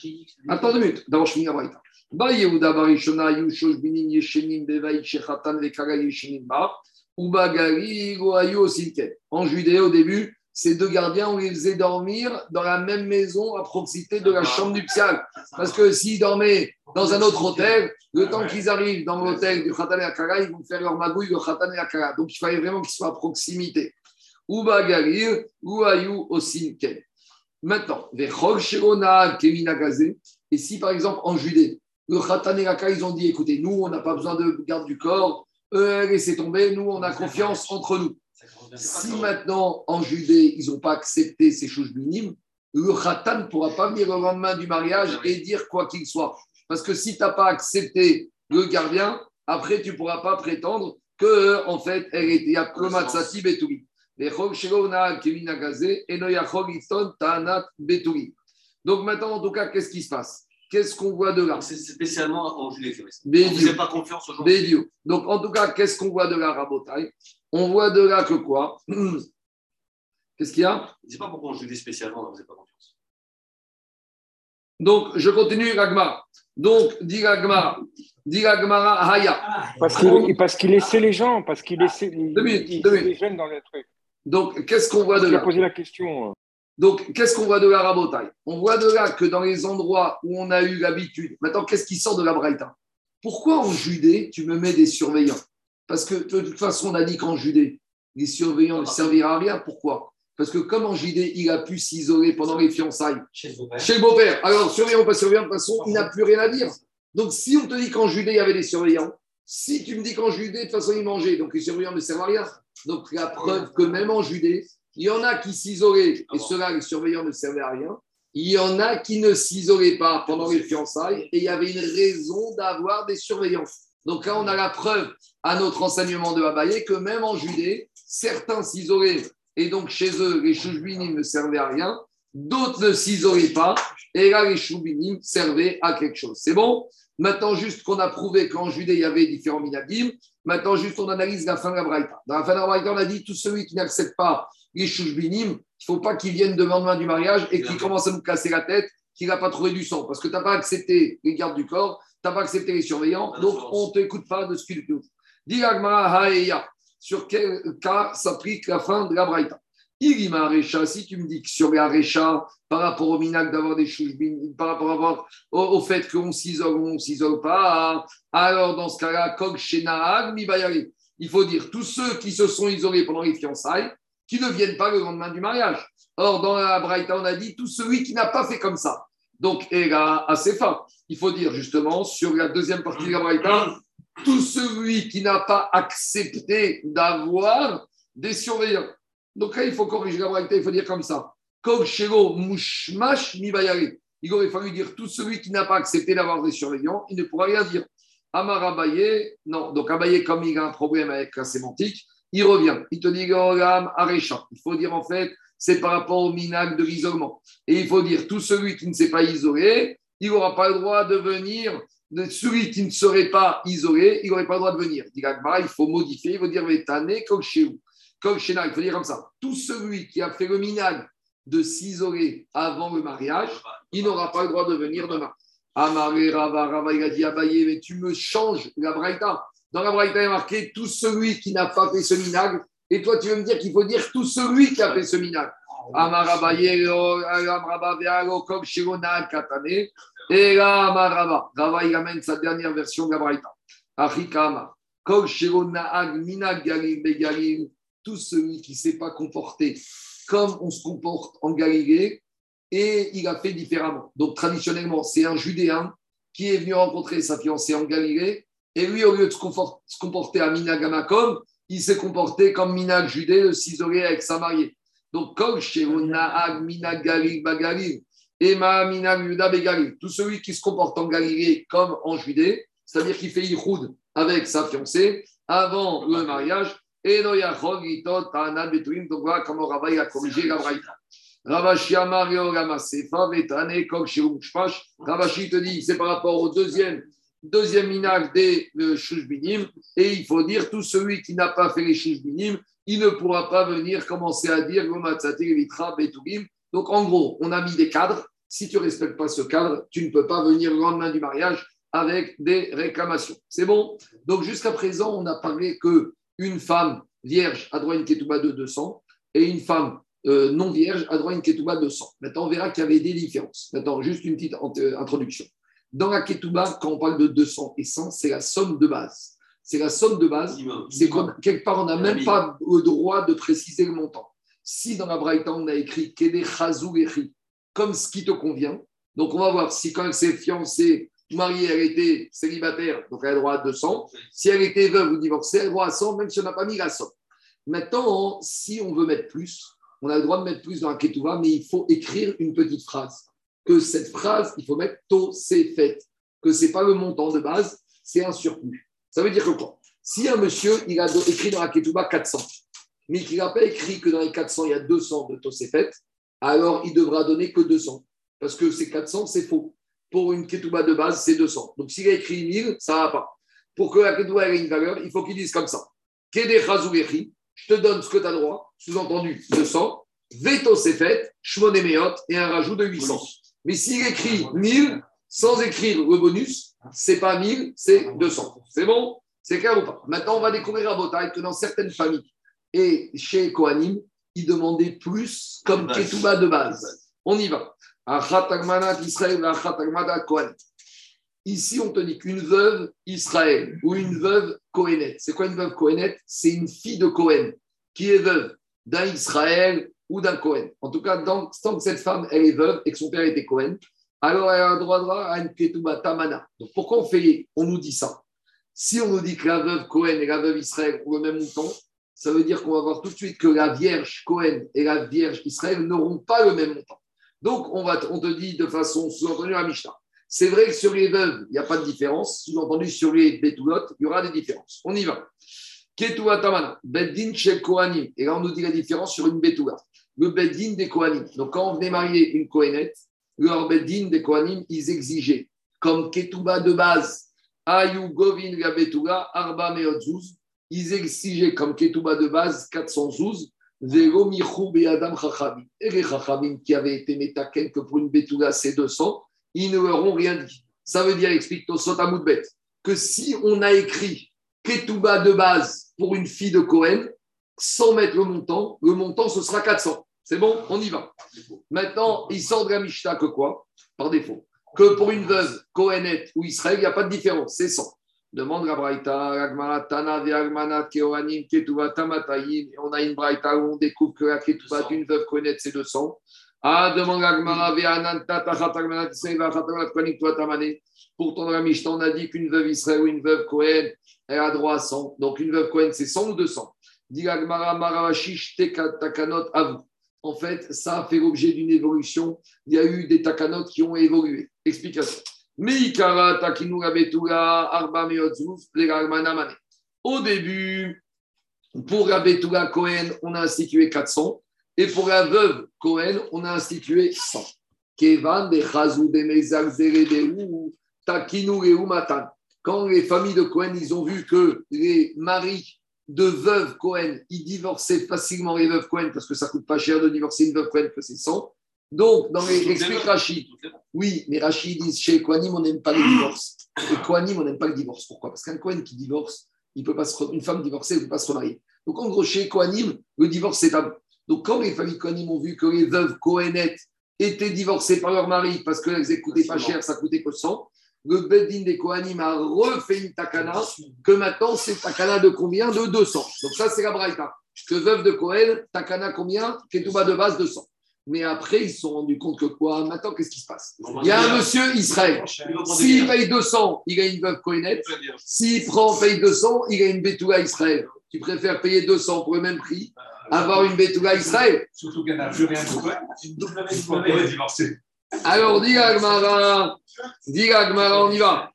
Speaker 1: Attends deux minutes. D'abord, je finis la braïta. Ba Yehuda Barishona, Yushosh Binim Yeshenim Bevaït Shechatan Vekara Yeshenim Ba. Ou Bagalil, ou Ayu Osinken. En Judée, au début, ces deux gardiens, on les faisait dormir dans la même maison à proximité de la chambre nuptiale. Parce que s'ils dormaient dans un autre hôtel, le temps qu'ils arrivent dans l'hôtel du Khatan et Akara, ils vont faire leur magouille le Khatan et Akara. Donc il fallait vraiment qu'ils soient à proximité. Ou Bagalir, ou Ayou Osinken. Maintenant, Vechol Shirona Kemina. Et si par exemple en Judée, le Khatan et Akara, ils ont dit écoutez, nous, on n'a pas besoin de garde du corps, euh, laissez tomber, nous, on a confiance entre nous. Si maintenant, en Judée, ils n'ont pas accepté ces choses minimes, le Khatan ne pourra pas venir le lendemain du mariage et dire quoi qu'il soit. Parce que si tu n'as pas accepté le gardien, après, tu ne pourras pas prétendre que, en fait, elle était Yakomatsati Beturi. Donc maintenant, en tout cas, qu'est-ce qui se passe? Qu'est-ce qu'on voit de là?
Speaker 3: C'est spécialement en Judée.
Speaker 1: Bédiou.
Speaker 3: Vous n'avez pas confiance aux gens.
Speaker 1: Bédiou. Donc, en tout cas, qu'est-ce qu'on voit de là, Rabotaille On voit de là que quoi Qu'est-ce qu'il y a?
Speaker 3: Je ne sais pas pourquoi en Judée spécialement, vous n'avez pas confiance.
Speaker 1: Donc, je continue, Ragmar. Donc, dit Ragmar, dit Haya.
Speaker 2: Parce qu'il parce qu'il laissait les gens, parce qu'il laissait, il,
Speaker 1: Deux minutes,
Speaker 2: il
Speaker 1: deux
Speaker 2: laissait les jeunes dans le truc.
Speaker 1: Donc, qu'est-ce qu'on voit de
Speaker 2: Il a
Speaker 1: là?
Speaker 2: posé la question.
Speaker 1: Donc, qu'est-ce qu'on voit de la Rabotaille? On voit de là que dans les endroits où on a eu l'habitude, maintenant, qu'est-ce qui sort de la Braïta? Pourquoi en Judée, tu me mets des surveillants? Parce que de toute façon, on a dit qu'en Judée, les surveillants ne serviront à rien. Pourquoi? Parce que comme en Judée, il a pu s'isoler pendant les fiançailles
Speaker 5: Chez
Speaker 1: le beau-père, alors surveillant ou pas surveillant, de toute façon, il n'a plus rien à dire. Donc, si on te dit qu'en Judée, il y avait des surveillants, si tu me dis qu'en Judée, de toute façon, ils mangeaient, donc les surveillants ne servent à rien. Donc, la preuve que même en Judée, il y en a qui s'isolaient, et ceux-là, les surveillants ne servaient à rien. Il y en a qui ne s'isolaient pas pendant les fiançailles, et il y avait une raison d'avoir des surveillants. Donc là, on a la preuve à notre enseignement de Abaye que même en Judée, certains s'isolaient, et donc chez eux, les chouchbinim ne servaient à rien. D'autres ne s'isolaient pas, et là, les choubinim servaient à quelque chose. C'est bon? Maintenant, juste qu'on a prouvé qu'en Judée, il y avait différents minagim. Maintenant, juste on analyse la fin de la Braïta. Dans la fin de la Braïta, on a dit tout celui qui n'accepte pas les chouchbinim, il ne faut pas qu'il vienne lendemain du mariage et qu'il commence à nous casser la tête qu'il n'a pas trouvé du sang. Parce que tu n'as pas accepté les gardes du corps, tu n'as pas accepté les surveillants, donc on ne t'écoute pas de ce qu'il dit. Dis Agmara Haeya, sur quel cas s'applique la fin de la Braïta? Irima Recha, si tu me dis que sur la Recha, par rapport au minac d'avoir des chouchbin, par rapport au, fait qu'on s'isole ou on ne s'isole pas, alors dans ce cas-là, Kog Shenaag. Il faut dire tous ceux qui se sont isolés pendant les fiançailles, qui ne viennent pas le lendemain du mariage. Or, dans la Braïta, on a dit tout celui qui n'a pas fait comme ça. Donc, assez fin. Il faut dire justement, sur la deuxième partie de la Braïta, tout celui qui n'a pas accepté d'avoir des surveillants. Donc là, il faut corriger la Braïta, il faut dire comme ça. Mushmash. Il aurait fallu dire tout celui qui n'a pas accepté d'avoir des surveillants, il ne pourra rien dire. Amar Abaye, non, donc Abaye, comme il a un problème avec la sémantique, il revient. Il te dit. Il faut dire en fait, c'est par rapport au minag de l'isolement. Et il faut dire tout celui qui ne s'est pas isolé, il n'aura pas le droit de venir. Celui qui ne serait pas isolé, il n'aurait pas le droit de venir. Il faut modifier, il faut dire Vetane Kogshéou. Kogshena, il faut dire comme ça. Tout celui qui a fait le minag de s'isoler avant le mariage, il n'aura pas le droit de venir demain. Amaré Rava, Rava, il a dit Abaye, mais tu me changes la Braïta. Dans la Braïta, il est marqué tout celui qui n'a pas fait ce minag. Et toi, tu veux me dire qu'il faut dire tout celui qui a fait ce Amraba, Vealo, Kog, Shirona, Katane. Et là, Amaraba. Rava, il amène sa dernière version de la Braïta. Achikama. Kog, Shirona, Ag, Minag, Galim, Begalim. Tout celui qui ne s'est pas comporté comme on se comporte en Galilée, et il a fait différemment. Donc, traditionnellement, c'est un Judéen qui est venu rencontrer sa fiancée en Galilée, et lui, au lieu de se comporter à Minagamakom, il s'est comporté comme Minag Judée de s'isoler avec sa mariée. Donc, comme chez Naag, Minag Galil, Bagalil, et Ma Minag Yuda Begalil, tout celui qui se comporte en Galilée comme en Judée, c'est-à-dire qu'il fait Yichud avec sa fiancée avant le mariage, et Noyachog, Itot, Ta'anad, Betuim, donc voilà comment a corrigé la Braïta. Ravashi Amario Ramasefa, Vetane, Kog Shirum Shpash. Ravashi te dit, c'est par rapport au deuxième, deuxième minag des euh, Shushbinim, et il faut dire, tout celui qui n'a pas fait les Shushbinim, il ne pourra pas venir commencer à dire. Donc en gros, on a mis des cadres. Si tu ne respectes pas ce cadre, tu ne peux pas venir le lendemain du mariage avec des réclamations. C'est bon? Donc jusqu'à présent, on a parlé que une femme vierge a droit à une ketouba de 200 et une femme euh, non vierge a droit à une ketouba de 100. Maintenant, on verra qu'il y avait des différences. Maintenant, juste une petite euh, introduction. Dans la ketouba, quand on parle de 200 et 100, c'est la somme de base. C'est la somme de base. C'est quelque part, on n'a même pas le droit de préciser le montant. Si dans la Braïta, on a écrit Kede Chazou comme ce qui te convient, donc on va voir si quand elle s'est fiancée, mariée, elle était célibataire, donc elle a droit à 200. Si elle était veuve ou divorcée, elle a droit à 100, même si on n'a pas mis la somme. Maintenant, si on veut mettre plus, on a le droit de mettre plus dans la ketouba, mais il faut écrire une petite phrase. Que cette phrase, il faut mettre to c'est fait. Que ce n'est pas le montant de base, c'est un surplus. Ça veut dire que quoi? Si un monsieur, il a écrit dans la ketouba 400, mais qu'il n'a pas écrit que dans les 400, il y a 200 de Tosefet, alors il devra donner que 200. Parce que ces 400, c'est faux. Pour une ketouba de base, c'est 200. Donc s'il a écrit 1000, ça ne va pas. Pour que la ketouba ait une valeur, il faut qu'il dise comme ça. Kede je te donne ce que tu as droit, sous-entendu 200, Veto Sefet, Shmonemeot et un rajout de 800. Mais s'il écrit 1000, sans écrire le bonus, c'est pas 1000, c'est 200. C'est bon? C'est clair ou pas? Maintenant, on va découvrir à Botaï que dans certaines familles et chez Kohanim, ils demandaient plus comme. Ketouba de base. On y va. Ici, on te dit qu'une veuve Israël ou une veuve Kohenet. C'est quoi une veuve Kohenet? C'est une fille de Kohen qui est veuve d'un Israël ou d'un Kohen. En tout cas, tant que cette femme, elle est veuve et que son père était Kohen, alors elle a droit droit à une Ketouba Tamana. Donc pourquoi on fait, on nous dit ça? Si on nous dit que la veuve Kohen et la veuve Israël ont le même montant, ça veut dire qu'on va voir tout de suite que la vierge Cohen et la vierge Israël n'auront pas le même montant. Donc, on, va, on te dit de façon sous-entendue à Mishnah. C'est vrai que sur les veuves, il n'y a pas de différence. Sous-entendu, sur les Betulot, il y aura des différences. On y va. Ketua Tamana, Beddin chez Kohanim. Et là, on nous dit la différence sur une Betula. Le Beddin des Kohanim. Donc, quand on venait marier une Kohenet, leur Beddin des Kohanim, ils exigeaient, comme Ketuba de base, Ayu Govin Arba Meotzuz, ils exigeaient comme Ketouba de base 412, Zéro Michou et Adam. Et les Chachamim qui avaient été métaken que pour une Betula c'est 200, ils ne leur ont rien dit. Ça veut dire, explique Tosot Amoudbet, que si on a écrit Ketouba de base pour une fille de Cohen, sans mettre le montant, le montant ce sera 400. C'est bon, on y va. Maintenant, il sort de la Mishnah que quoi? Par défaut. Que pour une veuve, Kohenet ou Israël, il n'y a pas de différence, c'est 100. Demande la Braïta, Tana, Keohanim, Ketuva, Tamatayin. Et on a une Braïta où on découvre que la Ketuva d'une veuve Kohenet, c'est 200. Ah, demande la. Pourtant, dans la Mishnah, on a dit qu'une veuve Israël ou une veuve Kohen, elle a droit à 100. Donc, une veuve Kohen, c'est 100 ou 200 En fait, ça a fait l'objet d'une évolution. Il y a eu des Takanot qui ont évolué. Explication. Au début, pour la Betula Cohen, on a institué 400. Et pour la veuve Cohen, on a institué 100. Kevan de Chazou de Mezal Zeredeu takinu Reu matan. Quand les familles de Cohen, ils ont vu que les maris de veuves Cohen, ils divorçaient facilement les veuves Cohen parce que ça coûte pas cher de divorcer une veuve Cohen que c'est 100. Donc, dans les, explique Rachid. Oui, mais Rachid dit chez Kohanim, on n'aime pas les divorces. Et Kohanim, on n'aime pas le divorce. Pourquoi? Parce qu'un Kohen qui divorce, il peut pas se une femme divorcée ne peut pas se remarier. Donc, en gros, chez Kohanim, le divorce, c'est tabou. Donc, quand les familles Kohanim ont vu que les veuves Kohenettes étaient divorcées par leur mari parce qu'elles ne coûtaient pas cher, ça coûtait que 100, le Beddin des Kohanim a refait une takana que maintenant, c'est takana de combien De 200. Donc, ça, c'est la braïta. Que veuve de Kohen, takana combien Ketouba de base 200. Mais après, ils se sont rendus compte que quoi Maintenant, qu'est-ce qui se passe Il y a un monsieur Israël. S'il paye 200, il a une veuve Kohenet. S'il prend, paye 200, il a une Betula Israël. Tu préfères payer 200 pour le même prix, avoir une Betula Israël?
Speaker 5: Surtout qu'elle n'a plus rien de quoi.
Speaker 1: Alors, dis Agmara, dis Agmara, on y va.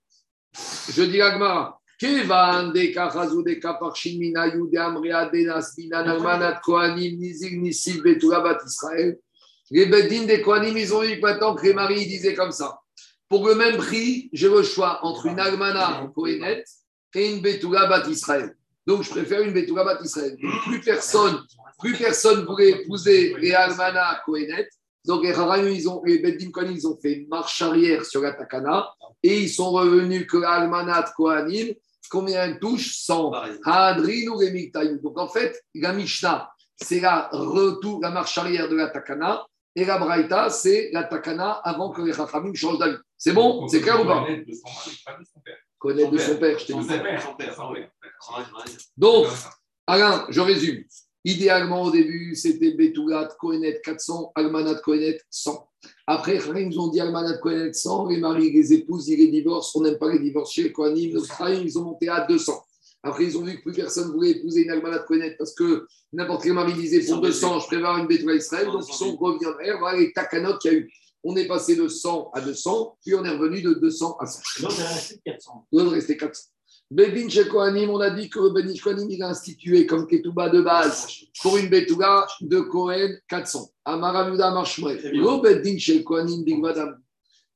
Speaker 1: Je dis Agmara. Kevan de Kachazu de Kaparshin Minayu de Amrea de Nasmina Narmanat Nizig Nisil Betula Bat Israël. Les Kohanim, ils ont eu maintenant que les maris disaient comme ça. Pour le même prix, j'ai le choix entre une Almana Kohenet et une Betula Bat Israël. Donc, je préfère une Betula Bat Israël. Plus personne, plus personne voulait épouser les Almana Kohenet. Donc, les Haramim, ils ont, les Beddin Kohanim, ils ont fait une marche arrière sur la Takana et ils sont revenus que l'Almanat Kohanim, combien elle touche 100. Hadrin ou Remiktaïou. Donc, en fait, la Mishnah c'est la retour, la marche arrière de la Takana. Et la Braïta, c'est la Takana avant que les Chachamim changent d'avis. C'est bon? C'est clair ou pas? Connaître de son père, je t'ai dit. Donc, Alain, je résume. Idéalement, au début, c'était Betoulat, Kohenet 400, Almanat Kohenet 100. Après, ils nous ont dit Almanat Kohenet 100, les maris, les épouses, ils les divorcent. On n'aime pas les divorces chez les Kohanim. ils ont monté à 200. Après, ils ont vu que plus personne voulait épouser une Almanat Kohenet parce que n'importe quel mari disait pour 200, je prévois une Betoulat Israël. Donc, ils sont revenus en arrière. Voilà les takanot qu'il y a eu. On est passé de 100 à 200, puis on est revenu de 200 à 100.
Speaker 4: Donc, il resté 400.
Speaker 1: Donc, il restait 400. Bedin Kohanim, on a dit que Bedin Kohanim, il a institué comme Ketouba de base pour une Betouga de Kohen 400. Amaramuda Marshmouet. Lo Bedin Kohanim, Big Madame.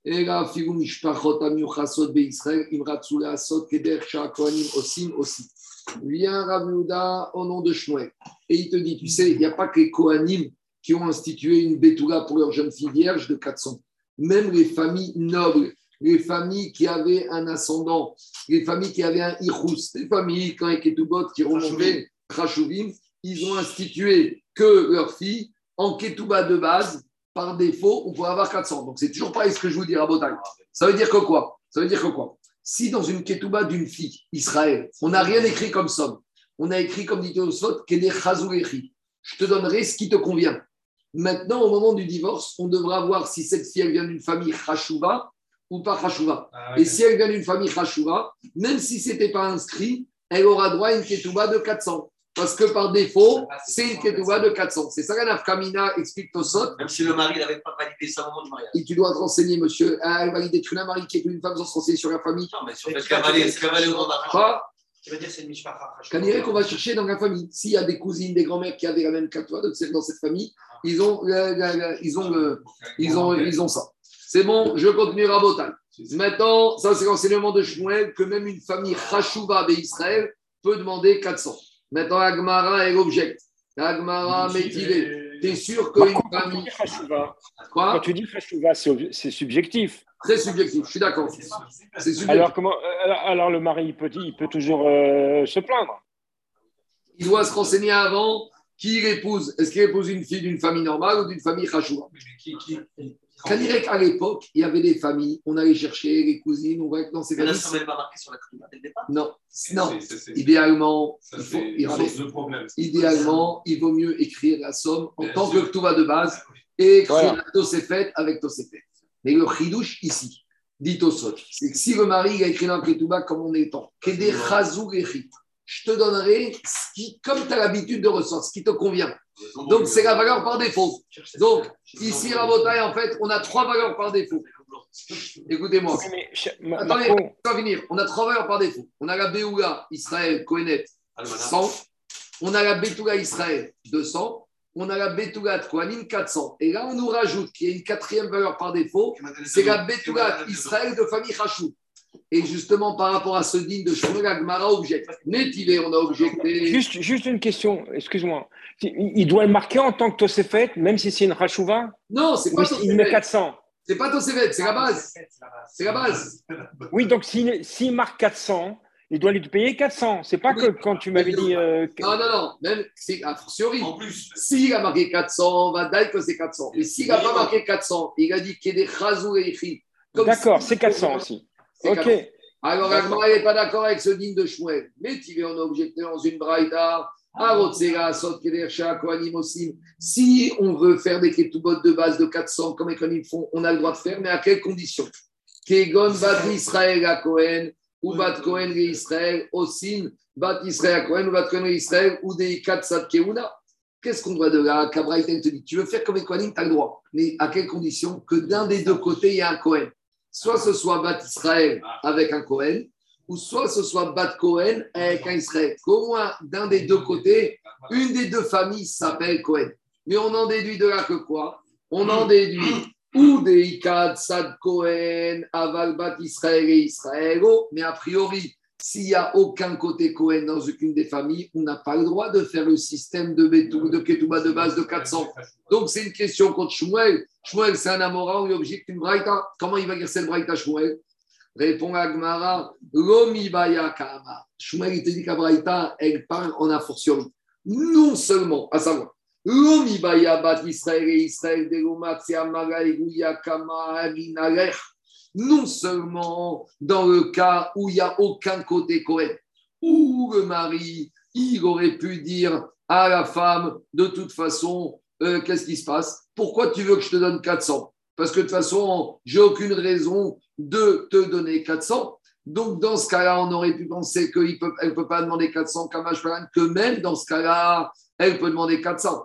Speaker 1: Et là, Figou Mishpachot Amiuchasot Be Israël, Imratsule Asot, Keder Shah Kohanim Osim aussi. Viens Ravuda au nom de Shmuel. Et il te dit, tu sais, il n'y a pas que les Kohanim qui ont institué une Betouga pour leurs jeunes filles vierges de 400. Même les familles nobles les familles qui avaient un ascendant, les familles qui avaient un Ichus, les familles, quand les Ketubot qui remontaient Khashuvim, ils ont institué que leurs filles, en Ketuba de base, par défaut, on pourrait avoir 400. Donc, c'est toujours pareil ce que je vous dis à Botagne. Ça veut dire que quoi? Ça veut dire que quoi? Si dans une Ketuba d'une fille, Israël, on n'a rien écrit comme somme, on a écrit comme dit Osot, je te donnerai ce qui te convient. Maintenant, au moment du divorce, on devra voir si cette fille elle vient d'une famille Khashuva ou pas Khashouva.
Speaker 5: Ah,
Speaker 1: Et si elle vient d'une famille Khashouva, même si ce n'était pas inscrit, elle aura droit à une ketouba de 400. Parce que par défaut, c'est une ketouba de 400. C'est ça la Kamina explique Tosot.
Speaker 3: Même si le mari n'avait pas validé ça au moment du mariage.
Speaker 1: Et tu dois te renseigner, monsieur. Ah, Elle valide tu un mari qui est une femme sans se renseigner sur la famille.
Speaker 3: Non, mais sur le cavaler au d'un
Speaker 1: Pas
Speaker 4: Tu veux dire c'est une mishpacha.
Speaker 1: Qu'on dirait qu'on va chercher dans la famille. S'il y a des cousines, des grands-mères qui avaient la même c'est dans cette famille, ils ont, la- la- la- ils ont, le- ils ont, ils ont ça. C'est bon, je continue à. Maintenant, ça c'est l'enseignement de Shmuel que même une famille Chashouva d'Israël peut demander 400. Maintenant, Agmara, elle objecte. Agmara, Métivé. T'es sûr qu'une
Speaker 2: quand
Speaker 1: famille.
Speaker 2: Khashouva, quand
Speaker 1: Quoi
Speaker 2: tu dis Khashouva, c'est subjectif.
Speaker 1: Très subjectif, je suis d'accord. C'est subjectif.
Speaker 2: Alors, comment, euh, alors, alors le mari, il peut, il peut toujours euh, se plaindre.
Speaker 1: Il doit se renseigner avant qui il épouse. Est-ce qu'il épouse une fille d'une famille normale ou d'une famille Chashouva Quand dirait qu'à l'époque, il y avait des familles, on allait chercher les cousines, on voit que dans ces
Speaker 3: Mais
Speaker 1: familles.
Speaker 3: somme n'est pas marquée sur la Ketouba dès le départ.
Speaker 1: Non, non.
Speaker 5: C'est- c'est-
Speaker 1: Idéalement,
Speaker 5: ça,
Speaker 1: il faut, faut-
Speaker 5: problème.
Speaker 1: idéalement, il vaut mieux écrire la somme en
Speaker 5: Bien
Speaker 1: tant
Speaker 5: sûr.
Speaker 1: que tout va de base et écrire
Speaker 2: Voilà.
Speaker 1: la Tosefet avec Tosefet. Mais le chidouche ici, dit Tosot, c'est que si le mari a écrit dans le Ketouba comme on est temps, Keder Chazou Echi, je te donnerai ce qui, comme tu as l'habitude de ressortir, ce qui te convient. Donc, c'est la valeur par défaut. Donc, ici, Rabotaï, en fait, on a trois valeurs par défaut. Écoutez-moi. Attendez, on va finir. On a trois valeurs par défaut. On a la Béoula, Israël, Kohenet, 100. On a la Betouga Israël, 200. On a la Betouga Kohanim, 400. Et là, on nous rajoute qu'il y a une quatrième valeur par défaut, c'est la Betouga Israël de famille Rachou. Et justement, par rapport à ce digne de Shmuel, Agmara objecte. Nétivé, on a objecté.
Speaker 2: juste, juste une question, excuse-moi. Il doit le marquer en tant que Tosefet, même si c'est une Rachouva
Speaker 1: Non, c'est pas
Speaker 2: il met
Speaker 1: Tosefet.
Speaker 2: 400
Speaker 1: C'est pas Tosefet, c'est la base. C'est la base.
Speaker 2: Oui, donc s'il s'il marque 400, il doit lui payer 400. C'est pas
Speaker 1: Oui.
Speaker 2: que quand tu m'avais dit. euh,
Speaker 1: Non, non, non. Même, c'est a fortiori.
Speaker 5: En plus,
Speaker 1: S'il a marqué 400, on va dire que c'est 400. Mais s'il n'a pas marqué 400, il a dit qu'il y a des chazou et écrit.
Speaker 2: D'accord, c'est 400 aussi. Ok.
Speaker 1: 400. Alors. Agmara n'est pas d'accord avec ce digne de Shmuel. Mais il on a objecté dans une braïda. Si on veut faire des ketubot de base de 400, comme les font, on a le droit de faire, mais à quelles conditions? Kegon bat Israël à Kohen, ou bat Kohen et Israël, Osin, bat Israël à Kohen, ou bat Kohen et Israël, ou des Katsat Keuna. Qu'est-ce qu'on doit de là? Kabraïten te dit, tu veux faire comme les tu as le droit. Mais à quelles conditions? Que d'un des deux côtés, il y a un Kohen. Soit ce soit Bat Israël avec un Kohen, ou soit ce soit Bat Kohen avec un Israël. Qu'au moins d'un des deux côtés, une des deux familles s'appelle Cohen. Mais on en déduit de là que quoi? On en déduit ou des Sad Cohen, Aval Bat Israël et Israël. Mais a priori, s'il n'y a aucun côté Cohen dans aucune des familles, on n'a pas le droit de faire le système de, Betou, de Ketouba de base de 400. Donc c'est une question contre Shmuel. Shmuel, c'est un Amora, on lui objecte une Braïta. Comment il va dire cette Braïta, Shmuel? Répond Agmara, Lomi Baya Kama. Shmuel, il te dit qu'à Braïta, elle parle en a non seulement, à savoir, L'omibaya Israël et Israël de non seulement dans le cas où il n'y a aucun côté Cohen, où le mari, il aurait pu dire à la femme, de toute façon, euh, qu'est-ce qui se passe? Pourquoi tu veux que je te donne 400 Parce que de toute façon, j'ai aucune raison de te donner 400. Donc, dans ce cas-là, on aurait pu penser qu'elle ne peut pas demander 400 que même dans ce cas-là, elle peut demander 400.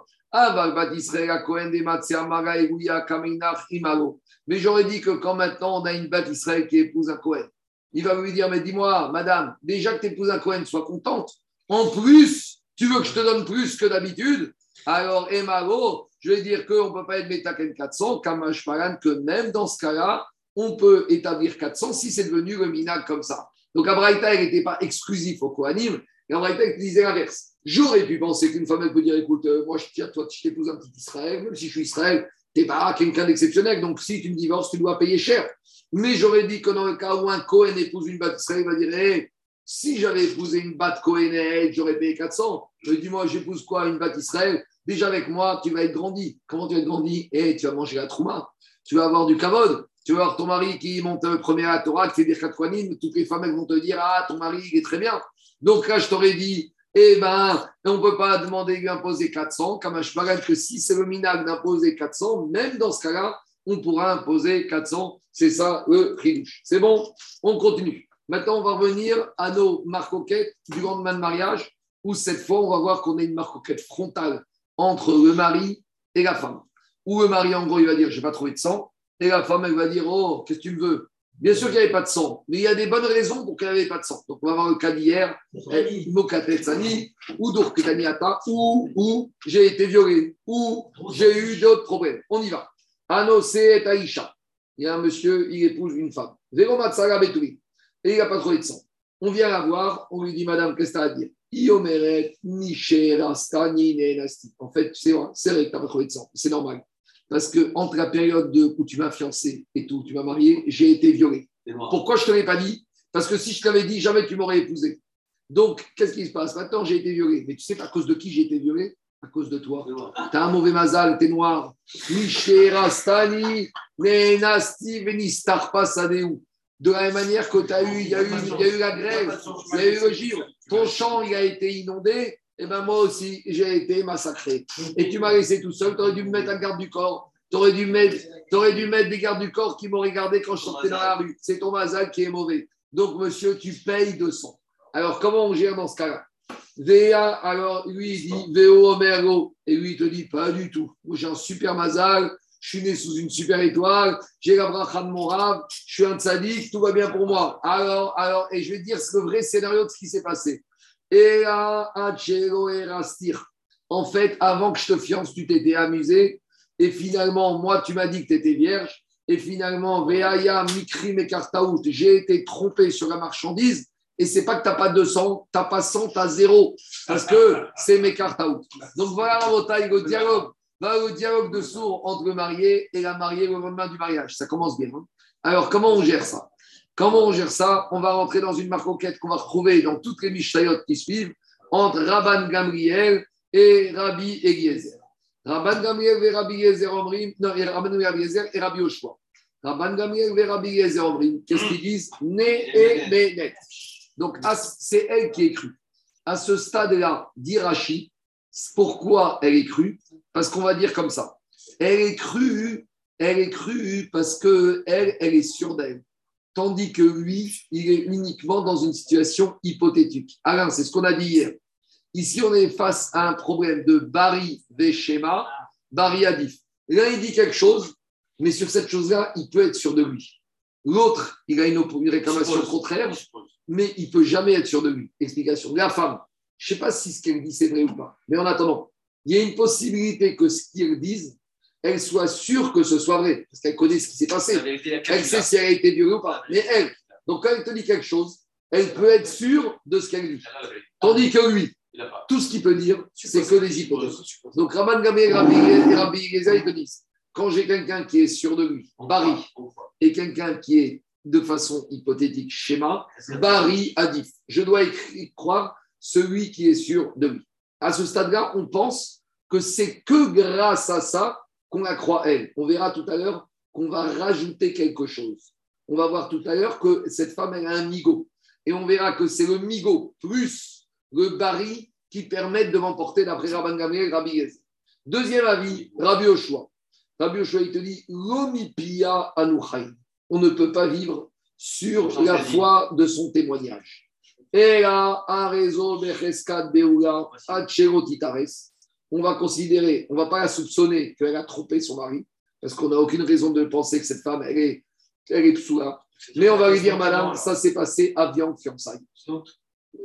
Speaker 1: Mais j'aurais dit que quand maintenant on a une bête Israël qui épouse un Cohen, il va lui dire Mais dis-moi, madame, déjà que tu épouses un Cohen, sois contente. En plus, tu veux que je te donne plus que d'habitude? Alors, Emaro, je vais dire qu'on ne peut pas être Metaken 400, Kamash Paran, que même dans ce cas-là, on peut établir 400 si c'est devenu le minag comme ça. Donc, Abraïta, n'était pas exclusif au Kohanim, et Abraïta, disait l'inverse. J'aurais pu penser qu'une femme, elle peut dire écoute, euh, moi, je tiens, toi, je t'épouse un petit Israël, si je suis Israël, tu n'es pas quelqu'un d'exceptionnel, donc si tu me divorces, tu dois payer cher. Mais j'aurais dit que dans le cas où un Cohen épouse une Israël, il va dire si j'avais épousé une batte Cohen, j'aurais payé 400. Je dis moi, j'épouse quoi Une batte Israël? Déjà avec moi, tu vas être grandi. Comment tu vas être grandi? Et tu vas manger la trouma. Tu vas avoir du kavod. Tu vas avoir ton mari qui monte premier à la Torah, qui fait des khatwanim. Toutes les femmes elles vont te dire Ah, ton mari, il est très bien. Donc là, je t'aurais dit eh bien, on ne peut pas demander lui imposer 400, comme je que si c'est le minag d'imposer 400, même dans ce cas-là, on pourra imposer 400. C'est ça le ridouche. C'est bon? On continue. Maintenant, on va revenir à nos marcoquettes du lendemain de mariage, où cette fois, on va voir qu'on a une marcoquette frontale entre le mari et la femme. Où le mari, en gros, il va dire, je n'ai pas trouvé de sang. Et la femme, elle va dire, oh, qu'est-ce que tu veux? Bien sûr qu'il n'y avait pas de sang, mais il y a des bonnes raisons pour qu'il n'y avait pas de sang. Donc, on va voir le cas d'hier, Mokatetsani, ou Dorketaniata, ou, ou j'ai été violé, ou j'ai eu d'autres problèmes. On y va. Anose et Aïcha. Il y a un monsieur, il épouse une femme. Betoui. Et il n'a pas trouvé de sang. On vient la voir, on lui dit, Madame, qu'est-ce que tu as à dire? Iomeret, En fait, c'est vrai, c'est vrai que tu n'as pas trouvé de sang. C'est normal. Parce que entre la période de, où tu m'as fiancé et tout, où tu m'as marié, j'ai été violé. Pourquoi je ne te l'ai pas dit? Parce que si je t'avais dit, jamais tu m'aurais épousé. Donc, qu'est-ce qui se passe? Maintenant, j'ai été violé. Mais tu sais à cause de qui j'ai été violé? À cause de toi. Tu as un mauvais mazal, tu es noir. Rastani, Nenasti, De la même manière que tu as eu, il y a eu, il y a eu la grève, il y a eu le givre. Ton champ, il a été inondé eh bien moi aussi, j'ai été massacré. Et tu m'as laissé tout seul, tu aurais dû me mettre un garde du corps. Tu aurais, dû mettre, aurais dû mettre des gardes du corps qui m'auraient gardé quand je sortais dans la rue. C'est ton mazal qui est mauvais. Donc, monsieur, tu payes 200. Alors, comment on gère dans ce cas-là? Véa, alors lui, il dit Véo Omergo. Et lui, il te dit Pas du tout. J'ai un super mazal. Je suis né sous une super étoile. J'ai la bracha de mon rave. Je suis un tzaddik. Tout va bien pour moi. Alors, alors, et je vais dire le vrai scénario de ce qui s'est passé. Et En fait, avant que je te fiance, tu t'étais amusé. Et finalement, moi, tu m'as dit que tu étais vierge. Et finalement, Mikri j'ai été trompé sur la marchandise. Et c'est pas que tu n'as pas 200, tu n'as pas 100, tu as zéro. Parce que c'est mes Donc voilà le dialogue. Le dialogue de sourd entre le marié et la mariée le lendemain du mariage. Ça commence bien. Hein. Alors, comment on gère ça? Comment on gère ça? On va rentrer dans une marcoquette qu'on va retrouver dans toutes les Mishnayot qui suivent entre Rabban Gamriel et Rabbi Eliezer. Rabban Gamriel et Rabbi Eliezer Omrim, non, Rabban Eliezer et Rabbi Oshua. Rabban Gamriel et Rabbi Eliezer Omrim, qu'est-ce qu'ils disent? Né et net. Donc, c'est elle qui est crue. À ce stade-là, d'Irachi, pourquoi elle est crue? Parce qu'on va dire comme ça. Elle est crue, elle est crue parce que elle, elle est sûre d'elle tandis que lui, il est uniquement dans une situation hypothétique. Alain, c'est ce qu'on a dit hier. Ici, on est face à un problème de Bari Veshema, Bari Adif. L'un, il dit quelque chose, mais sur cette chose-là, il peut être sûr de lui. L'autre, il a une, réclamation contraire, mais il peut jamais être sûr de lui. Explication. La femme, je ne sais pas si ce qu'elle dit, c'est vrai ou pas, mais en attendant, il y a une possibilité que ce qu'il dise elle soit sûre que ce soit vrai, parce qu'elle connaît ce qui s'est passé. Elle sait si elle a été violée ou pas. Mais elle, donc quand elle te dit quelque chose, elle peut être sûre de ce qu'elle dit. Tandis que lui, tout ce qu'il peut dire, c'est que des hypothèses. Donc Raman Gamé et Rabbi ils te disent, quand j'ai quelqu'un qui est sûr de lui, Barry, et quelqu'un qui est de façon hypothétique, schéma, Barry Adif. Je dois croire celui qui est sûr de lui. À ce stade-là, on pense que c'est que grâce à ça qu'on la croit elle. On verra tout à l'heure qu'on va rajouter quelque chose. On va voir tout à l'heure que cette femme, elle a un migot. Et on verra que c'est le migot plus le bari qui permettent de m'emporter d'après Rabban Gamriel, Rabbi Gez. Deuxième avis, Rabbi Oshua. Rabbi Oshua, il te dit L'omipia anuchai. On ne peut pas vivre sur la foi de son témoignage. On va considérer, on ne va pas la soupçonner qu'elle a trompé son mari, parce qu'on n'a aucune raison de penser que cette femme, elle est, elle psoula. Mais on va lui dire, madame, ça s'est passé avant le fiançailles.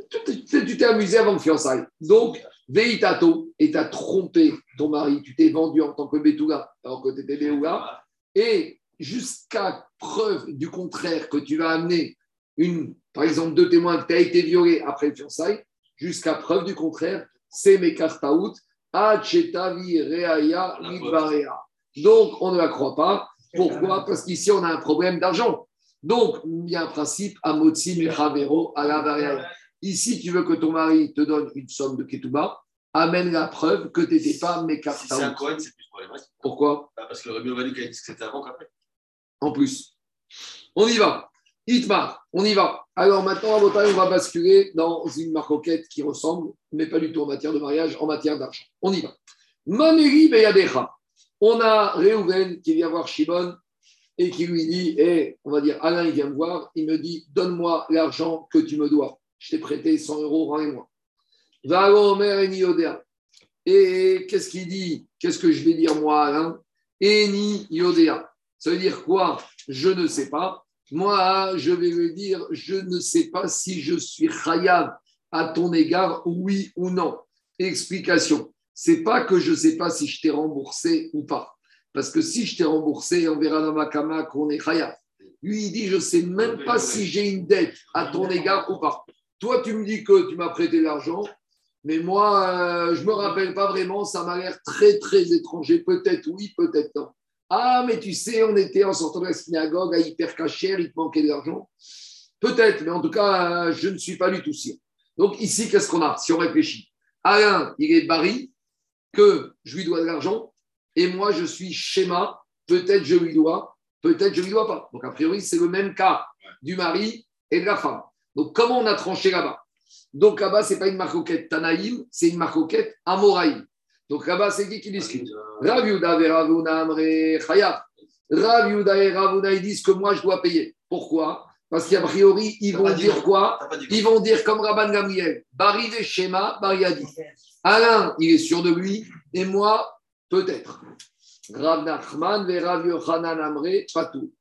Speaker 1: Tu t'es amusé avant le fiançailles. Donc, Veitato, et tu as trompé ton mari, tu t'es vendu en tant que Betouga, alors que tu étais et jusqu'à preuve du contraire que tu vas amener une, par exemple, deux témoins que tu as été violé après le fiançailles, jusqu'à preuve du contraire, c'est Mekartaout, Achetavi Reaya Donc, on ne la croit pas. Pourquoi? Parce qu'ici, on a un problème d'argent. Donc, il y a un principe, Amotsi Mechavero à la Ici, tu veux que ton mari te donne une somme de Ketouba, amène la preuve que tu n'étais pas Mekartaout.
Speaker 3: Si c'est un Cohen, c'est plus problématique.
Speaker 1: Pourquoi?
Speaker 3: Bah, Parce que le Rabbi Ovadi a dit que c'était avant qu'après.
Speaker 1: En plus. On y va. Itmar, on y va. Alors maintenant, à on va basculer dans une marcoquette qui ressemble, mais pas du tout en matière de mariage, en matière d'argent. On y va. Mameri Beyadecha. On a Réhouven qui vient voir Shimon et qui lui dit, eh, on va dire, Alain, il vient me voir, il me dit, donne-moi l'argent que tu me dois. Je t'ai prêté 100 euros, rends-moi. Et qu'est-ce qu'il dit? Qu'est-ce que je vais dire moi, Alain? Eni Yodea. Ça veut dire quoi? Je ne sais pas. Moi, je vais lui dire, je ne sais pas si je suis khayab à ton égard, oui ou non. Explication. C'est pas que je ne sais pas si je t'ai remboursé ou pas. Parce que si je t'ai remboursé, on verra dans ma kama qu'on est khayab. Lui, il dit, je ne sais même pas si j'ai une dette à ton égard ou pas. Toi, tu me dis que tu m'as prêté l'argent. Mais moi, euh, je ne me rappelle pas vraiment, ça m'a l'air très, très étranger. Peut-être oui, peut-être non. Ah, mais tu sais, on était en sortant de la synagogue à hyper cacher, il manquait de l'argent. Peut-être, mais en tout cas, euh, je ne suis pas du tout sûr. Donc ici, qu'est-ce qu'on a Si on réfléchit? Alain, il est Barry, que je lui dois de l'argent, et moi, je suis schéma, peut-être je lui dois, peut-être je lui dois pas. Donc a priori, c'est le même cas du mari et de la femme. Donc comment on a tranché là-bas? Donc là-bas, ce n'est pas une marcoquette Tanaïm, c'est une marcoquette Amoraïm. Donc là-bas, c'est qui qui discute Rav Yuda et Ravuna Amre Chaya. Rav Yuda et Ravuna, ils disent que moi, je dois payer. Pourquoi? Parce qu'a priori, ils vont dire quoi Ils vont dire comme Rabban Gamriel, Bari Shema, Bariadi. Alain, il est sûr de lui, et moi, peut-être. Rav Nachman et Rav Yochanan Amre, pas tout.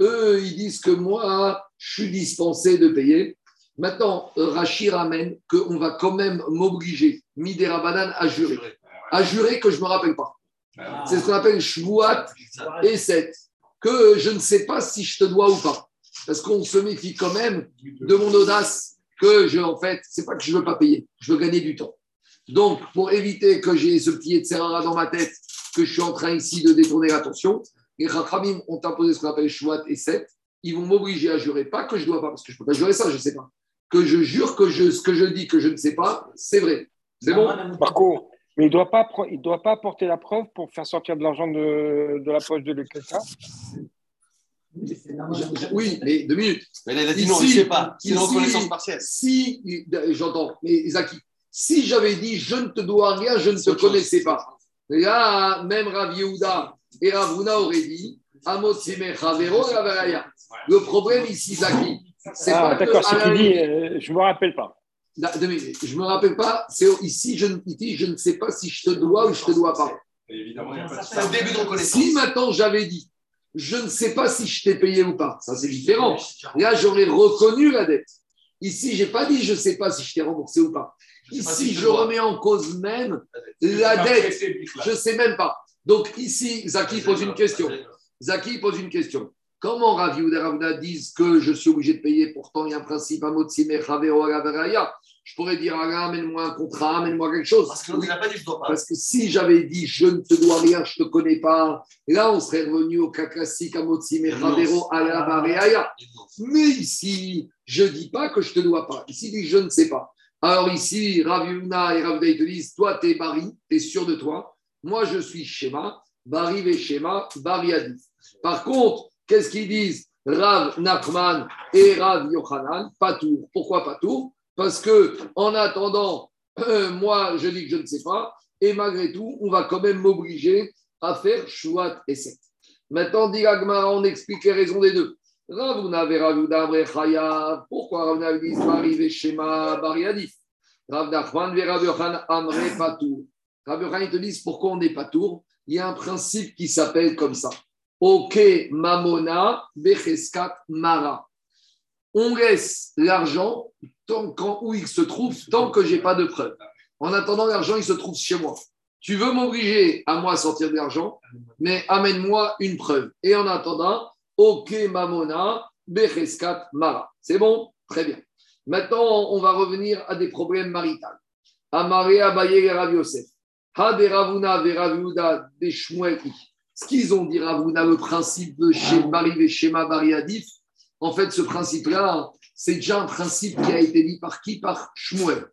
Speaker 1: Eux, ils disent que moi, je suis dispensé de payer. Maintenant, euh, Rachir ramène qu'on va quand même m'obliger, Midera Banane, à jurer. À jurer que je ne me rappelle pas. C'est ce qu'on appelle Shvuat et 7. Que je ne sais pas si je te dois ou pas. Parce qu'on se méfie quand même de mon audace que je, en fait, c'est pas que je ne veux pas payer, je veux gagner du temps. Donc, pour éviter que j'ai ce petit Serrara dans ma tête, que je suis en train ici de détourner l'attention, les Rachamim ont imposé ce qu'on appelle Shvuat et 7. Ils vont m'obliger à jurer, pas que je ne dois pas, parce que je ne peux pas jurer ça, je ne sais pas que je jure que je, ce que je dis que je ne sais pas, c'est vrai. C'est bon
Speaker 2: Marco, mais il ne doit, pas, il doit pas apporter la preuve pour faire sortir de l'argent de, de la poche de quelqu'un
Speaker 1: oui, mais deux minutes.
Speaker 3: Mais il a dit non, il ne sait pas. C'est une reconnaissance partielle.
Speaker 1: Si, j'entends, mais Zaki, si j'avais dit je ne te dois rien, je ne te connaissais pas. Là, même Rav Yehuda et Ravuna auraient dit Le problème ici, Zaki,
Speaker 2: ah, d'accord, ce qu'il dit, euh, je ne me rappelle pas.
Speaker 1: Je ne me rappelle pas, c'est ici, je, je ne sais pas si je te dois ou je ne te dois pas.
Speaker 3: Évidemment, c'est au début de reconnaissance.
Speaker 1: Si maintenant j'avais dit, je ne sais pas si je t'ai payé ou pas, ça c'est différent. Là, j'aurais reconnu la dette. Ici, je n'ai pas dit, je ne sais pas si je t'ai remboursé ou pas. Ici, je remets en cause même la dette. Je ne sais même pas. Donc ici, Zaki pose une question. Zaki pose une question. Comment Rav ou Ravna disent que je suis obligé de payer Pourtant, il y a un principe à Motsime Chavero Je pourrais dire amène-moi un contrat, amène-moi quelque chose.
Speaker 3: Parce que pas dit je dois pas.
Speaker 1: Parce que si j'avais dit je ne te dois rien, je ne te connais pas, là on serait revenu au cas classique à Motsime Chavero Mais ici, je ne dis pas que je ne te dois pas. Ici, il dit je ne sais pas. Alors ici, Rav Yuna et Rav te disent Toi, tu es Bari, tu es sûr de toi. Moi, je suis Shema. Bari et Shema, Bari Adif. Par contre, qu'est-ce qu'ils disent? Rav Nachman et Rav Yochanan Patour. Pourquoi Patour Parce que en attendant, euh, moi, je dis que je ne sais pas. Et malgré tout, on va quand même m'obliger à faire Shuat et Set. Maintenant, dit on explique les raisons des deux. Ravuna Veravuda Brechaya. Pourquoi Ravuna dit Bari Veshema Bari Adif Rav Nachman Veravyohan Amre Patour. Rav ils te disent pourquoi on n'est pas tour? Il y a un principe qui s'appelle comme ça. Ok Mamona Becheskat Mara. On laisse l'argent tant quand, où il se trouve tant que j'ai pas de preuves. En attendant, l'argent, il se trouve chez moi. Tu veux m'obliger à moi à sortir de l'argent, mais amène-moi une preuve. Et en attendant, Ok Mamona, Becheskat Mara. C'est bon? Très bien. Maintenant, on va revenir à des problèmes maritaux. Amaré Abaye Rav Yosef. Ha de de. Ce qu'ils ont dit Ravuna, le principe de Bari et Shema Bari Adif, en fait, ce principe-là, c'est déjà un principe qui a été dit par qui? Par Shmuel.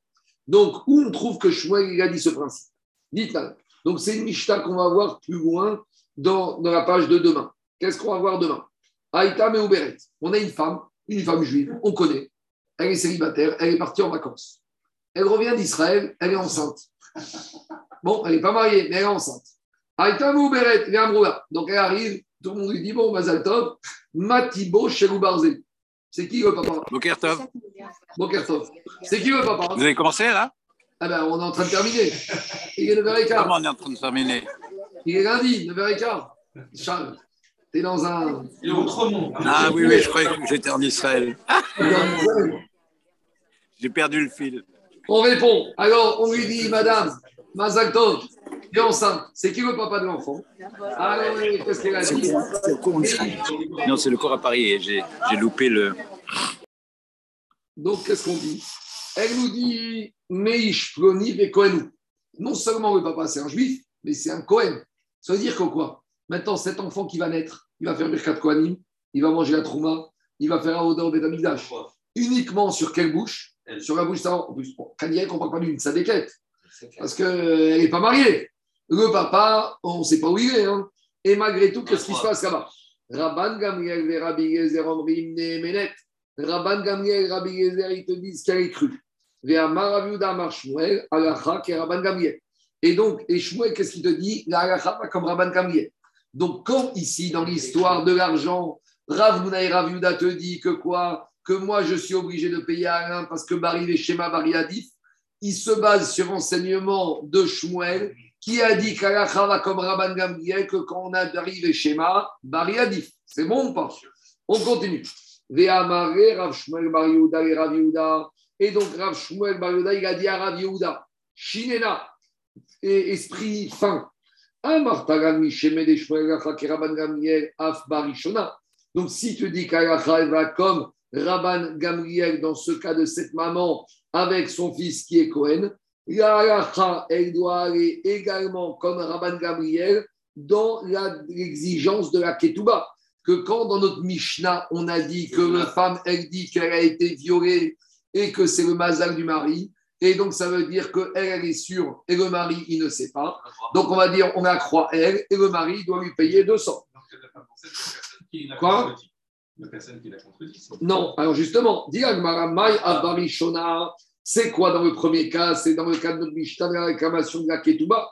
Speaker 1: Donc, où on trouve que Shmuel a dit ce principe? Dites-le. Donc, c'est une Mishnah qu'on va voir plus loin dans, dans la page de demain. Qu'est-ce qu'on va voir demain? Aïtam et On a une femme, une femme juive, on connaît. Elle est célibataire, elle est partie en vacances. Elle revient d'Israël, elle est enceinte. Bon, elle n'est pas mariée, mais elle est enceinte. Aïtam ou Beret, Donc elle arrive, tout le monde lui dit Bon, Mazaltov, Matibo Chelou Barzel. C'est qui le papa
Speaker 6: Bokertov.
Speaker 1: Bokertov. C'est qui le papa
Speaker 6: Vous avez commencé là?
Speaker 1: Ah ben, on est en train de terminer. Il est 9h15.
Speaker 6: Comment on est en train de terminer?
Speaker 1: Il est lundi, 9h15. Charles dans un.
Speaker 6: Ah oui, oui, je croyais que j'étais en Israël. J'ai perdu le fil.
Speaker 1: On répond. Alors, on lui dit, Madame, Mazaltov, enceinte. C'est qui le papa de l'enfant? Ah oui, qu'est-ce qu'elle a dit?
Speaker 6: Non, c'est le corps à Paris j'ai loupé le.
Speaker 1: Donc, qu'est-ce qu'on dit? Elle nous dit, Meish Ploni et Kohenou. Non seulement le papa, c'est un juif, mais c'est un Kohen. Ça veut dire que quoi? Maintenant, cet enfant qui va naître, il va faire Birkat Kohanim, il va manger la Trouma, il va faire un odeur Betamigdash. Uniquement sur quelle bouche? Sur la bouche, ça, en plus, bon, on ne parle pas d'une sadéquette, parce qu'elle n'est pas mariée. Le papa, on ne sait pas où il est. Hein. Et malgré tout, qu'est-ce qui se passe là-bas? Rabban Gamriel et Rabbi Yezer Omrim Menet. Rabban Gamriel et Rabbi Yezer, ils te disent qu'elle est crue. Et donc, et Shmuel, qu'est-ce qu'il te dit? La comme Rabban Gamriel. Donc, quand ici, dans l'histoire de l'argent, Rav Mounaï Rav Yuda te dit que quoi? Que moi, je suis obligé de payer à Alain parce que Bari les schémas Bari Adif, il se base sur l'enseignement de Shmuel qui a dit qu'Alacha va comme Rabban Gamriel que quand on a Bari les schémas Bari Adif. C'est bon ou pas? On continue. Rav Shmuel et Rav Yuda. Et donc, Rav Shmuel Bar il a dit à Rav Yuda, Shinena, et esprit fin. Donc, si tu dis qu'Alacha va comme Rabban Gamriel dans ce cas de cette maman avec son fils qui est Cohen, l'Alacha, elle doit aller également comme Rabban Gamriel dans l'exigence de la Ketouba. Que quand dans notre Mishnah, on a dit que la femme, elle dit qu'elle a été violée et que c'est le mazal du mari, et donc, ça veut dire qu'elle, elle est sûre et le mari, il ne sait pas. Donc, on va dire, on la croit elle et le mari doit lui payer 200. Quoi? La personne qui l'a contredit. Non, alors justement, c'est quoi dans le premier cas? C'est dans le cas de notre Mishnah de la réclamation de la Ketouba.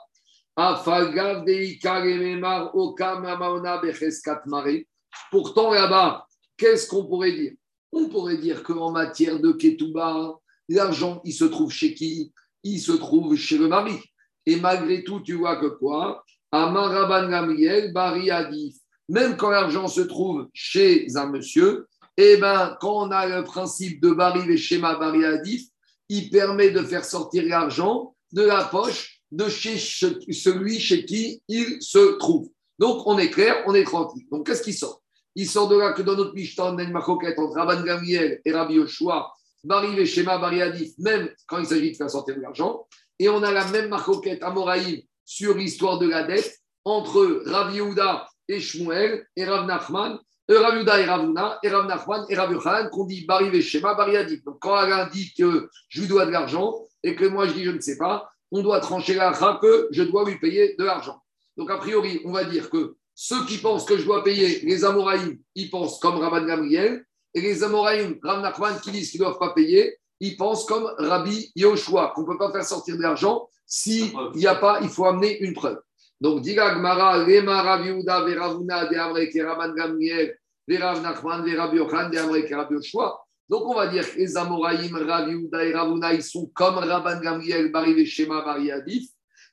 Speaker 1: Pourtant, là-bas, qu'est-ce qu'on pourrait dire? On pourrait dire qu'en matière de Ketouba, L'argent, il se trouve chez qui? Il se trouve chez le mari. Et malgré tout, tu vois que quoi? Amaraban Gamriel, Bari Adif. Même quand l'argent se trouve chez un monsieur, eh ben, quand on a le principe de Bari et schéma Bari Adif, il permet de faire sortir l'argent de la poche de chez celui chez qui il se trouve. Donc, on est clair, on est tranquille. Donc, qu'est-ce qui sort? Il sort de là que dans notre Mishnah, on a une maroquette entre Rabban Gamriel et Rabbi Yoshua Bari et schéma Bari Adif, même quand il s'agit de faire sortir de l'argent. Et on a la même marcoquette à Moraïm sur l'histoire de la dette entre Rav Yehuda et Shmuel et Rav Nachman Rav Yuda et Ravuna, et Rav Nachman et Rav Yochanan, qu'on dit Bari Veshema, Bari Adif. Donc quand Alain dit que je lui dois de l'argent et que moi je dis je ne sais pas, on doit trancher la que je dois lui payer de l'argent. Donc a priori, on va dire que ceux qui pensent que je dois payer les Amoraïm, ils pensent comme Rabban Gamriel, et les Amoraïm, Rav Nachman, qui disent qu'ils ne doivent pas payer, ils pensent comme Rabbi Yoshua, qu'on ne peut pas faire sortir de l'argent s'il n'y a pas, il faut amener une preuve. Donc, Diga Gmara, Lema Rav Yehuda, Veravuna, De Amrek, Rabban Gamriel, Verav Nachman, Verav Yochan, De Amrek, Rabbi Yoshua. Donc, on va dire que les Amoraïm, Rav Yehuda et Ravuna, ils sont comme Rabban Gamriel, Bari Veshema, Bari Adif.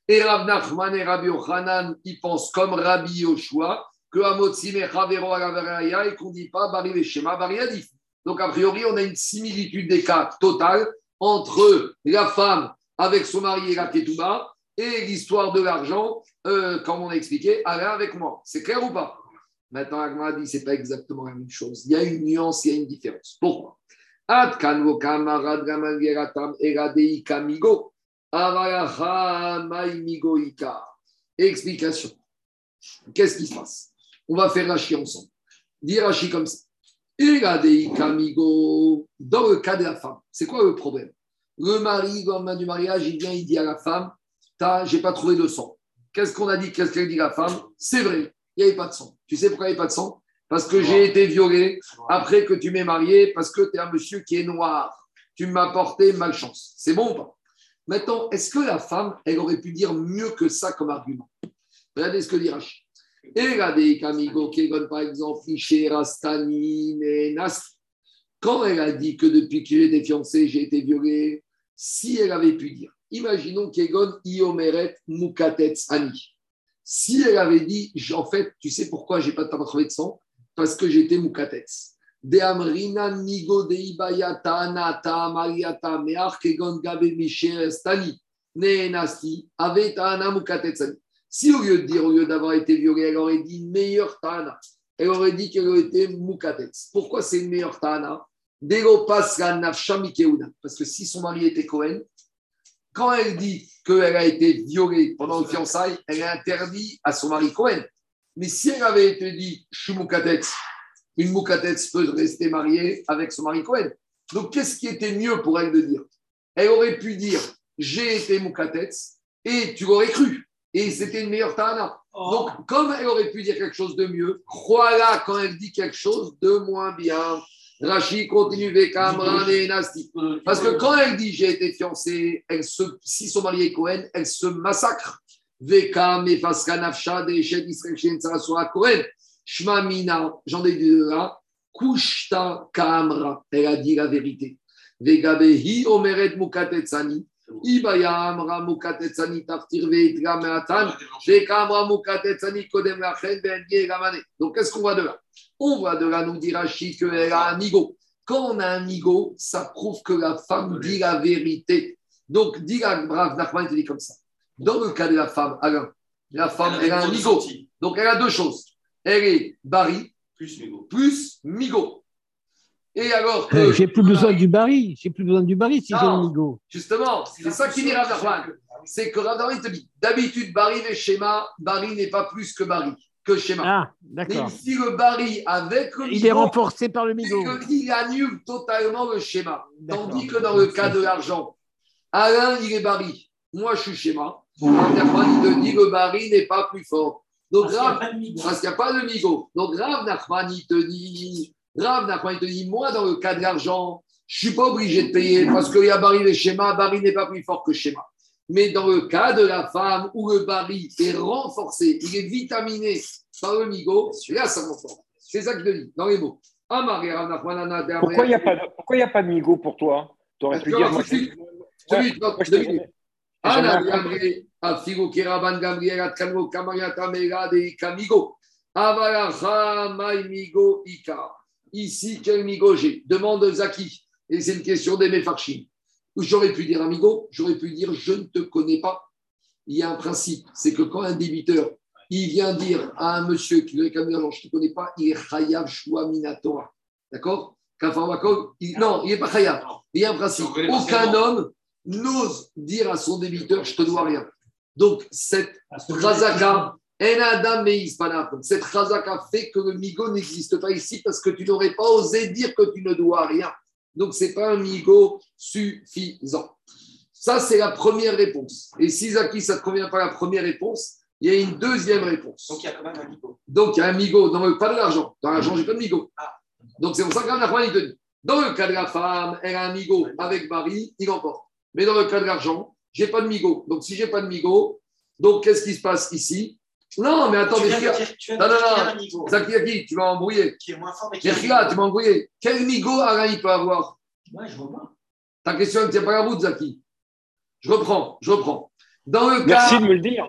Speaker 1: Et Rav Nachman et Rabbi Yochanan, ils pensent comme Rabbi Yoshua, que Amotsim et Chavero Agavaraya et qu'on ne dit pas Bari Veshema, Bari Adif. Donc, a priori, on a une similitude des cas totale entre la femme avec son mari et la Ketouba et l'histoire de l'argent, euh, comme on a expliqué, allez avec moi. C'est clair ou pas? Maintenant, Agma dit c'est pas exactement la même chose. Il y a une nuance, il y a une différence. Pourquoi? Explication. Qu'est-ce qui se passe? On va faire Rachi ensemble. Dis Rachi comme ça. Dans le cas de la femme, c'est quoi le problème? Le mari, le lendemain du mariage, il vient, il dit à la femme J'ai pas trouvé de sang. Qu'est-ce qu'on a dit? Qu'est-ce qu'elle dit la femme? C'est vrai, il n'y avait pas de sang. Tu sais pourquoi il n'y avait pas de sang? Parce que j'ai été violée après que tu m'es marié, parce que tu es un monsieur qui est noir. Tu m'as porté malchance. C'est bon ou pas? Maintenant, est-ce que la femme, elle aurait pu dire mieux que ça comme argument? Regardez ce que dit Rachid. Et regardez, Kamigo Kegon, par exemple, Rastani, Quand elle a dit que depuis que j'ai été fiancée, j'ai été violée, si elle avait pu dire, imaginons Kegon Iomeret Mukatetz Ani. Si elle avait dit, en fait, tu sais pourquoi j'ai pas trouvé de sang? Parce que j'étais Mukatetz. De Amrina Nigo de Ibayata Nata Mariata Meach Kegon Gabe Stani. Neenasti Avetana Mukatetz Ani. Si au lieu de dire, au lieu d'avoir été violée, elle aurait dit meilleure Tana, elle aurait dit qu'elle aurait été Mukatets. Pourquoi c'est une meilleure Tana? Parce que si son mari était Cohen, quand elle dit qu'elle a été violée pendant le fiançailles, elle est interdit à son mari Cohen. Mais si elle avait été dit je suis Mukatets, une Mukatets peut rester mariée avec son mari Cohen. Donc qu'est-ce qui était mieux pour elle de dire? Elle aurait pu dire j'ai été Mukatets et tu l'aurais cru et c'était une meilleure Tana. Oh. Donc, comme elle aurait pu dire quelque chose de mieux, crois-la quand elle dit quelque chose de moins bien. Rachi continue. Parce que quand elle dit j'ai été fiancée, elle se, si son mari est Cohen, elle se massacre. Vekam et Faskanafsha, des Shed Israël, Sarasura Cohen. Shma Mina, j'en ai dit là. Kushta Kamra, elle a dit la vérité. Vegabehi Omeret Mukatetsani. Donc, qu'est-ce qu'on voit de là? On voit de là, nous dire Rachid, qu'elle a un nigo. Quand on a un nigo, ça prouve que la femme dit la vérité. Donc, dit la brave Nachman, il dit comme ça. Dans le cas de la femme, Alain, la femme, elle a un nigo. Donc, elle a deux choses. Elle est bari plus migo. Plus migo. Et alors que.
Speaker 4: Euh, j'ai plus besoin du baril, j'ai plus besoin du baril si j'ai un nigo.
Speaker 1: Justement, c'est ça qui dit Rav C'est que Rav te dit d'habitude, baril et schéma, baril n'est pas plus que baril, que schéma.
Speaker 4: Ah, d'accord.
Speaker 1: Ici, le baril avec le
Speaker 4: Il est renforcé par le migo.
Speaker 1: Il annule totalement le schéma. Tandis que dans le cas de l'argent, Alain, il est baril. Moi, je suis schéma. Rav il te dit le baril n'est pas plus fort. Donc, parce qu'il n'y a pas de migo. Donc, Rav Nachman, il te dit Rav Nachman, il te dit, moi, dans le cas de l'argent, je ne suis pas obligé de payer parce qu'il y a Barry et schéma, Barry n'est pas plus fort que schéma. Mais dans le cas de la femme où le Barry est renforcé, il est vitaminé par le migo, là, ça fort. C'est ça que je dis, dans les mots.
Speaker 2: Pourquoi il n'y a, pas de, a pas de migo pour toi? Tu aurais pu dire. Moi.
Speaker 1: Ici, quel migo j'ai? Demande Zaki. Et c'est une question des Mefarchim. J'aurais pu dire amigo, j'aurais pu dire je ne te connais pas. Il y a un principe, c'est que quand un débiteur, il vient dire à un monsieur qui lui réclame je ne te connais pas, il est chayav shua minatora. D'accord? Non, il n'est pas chayav. Il y a un principe. Aucun homme n'ose dire à son débiteur je te dois rien. Donc, cette razaka, Cette chazaka fait que le migo n'existe pas ici parce que tu n'aurais pas osé dire que tu ne dois rien. Donc, ce n'est pas un migo suffisant. Ça, c'est la première réponse. Et si Zaki, ça ne te convient pas la première réponse, il y a une deuxième réponse.
Speaker 3: Donc il y a quand même un migo.
Speaker 1: Donc il y a un migo, dans le, pas de l'argent. Dans l'argent, j'ai pas de migo. Ah. Donc c'est pour ça la il te dit. Dans le cas de la femme, elle a un migo avec mari, il emporte. Mais dans le cas de l'argent, j'ai pas de migo. Donc si j'ai pas de migo, donc qu'est-ce qui se passe ici? Non, mais attends, mais tu non, non, non, Zaki, tu vas embrouiller. Qui est moins fort, mais qui tu vas embrouiller. Quel migo Alain il peut avoir?
Speaker 3: Ouais, je vois pas.
Speaker 1: Ta question ne tient pas la route, Zaki. Je reprends, je reprends. Dans le
Speaker 2: Merci de me le dire.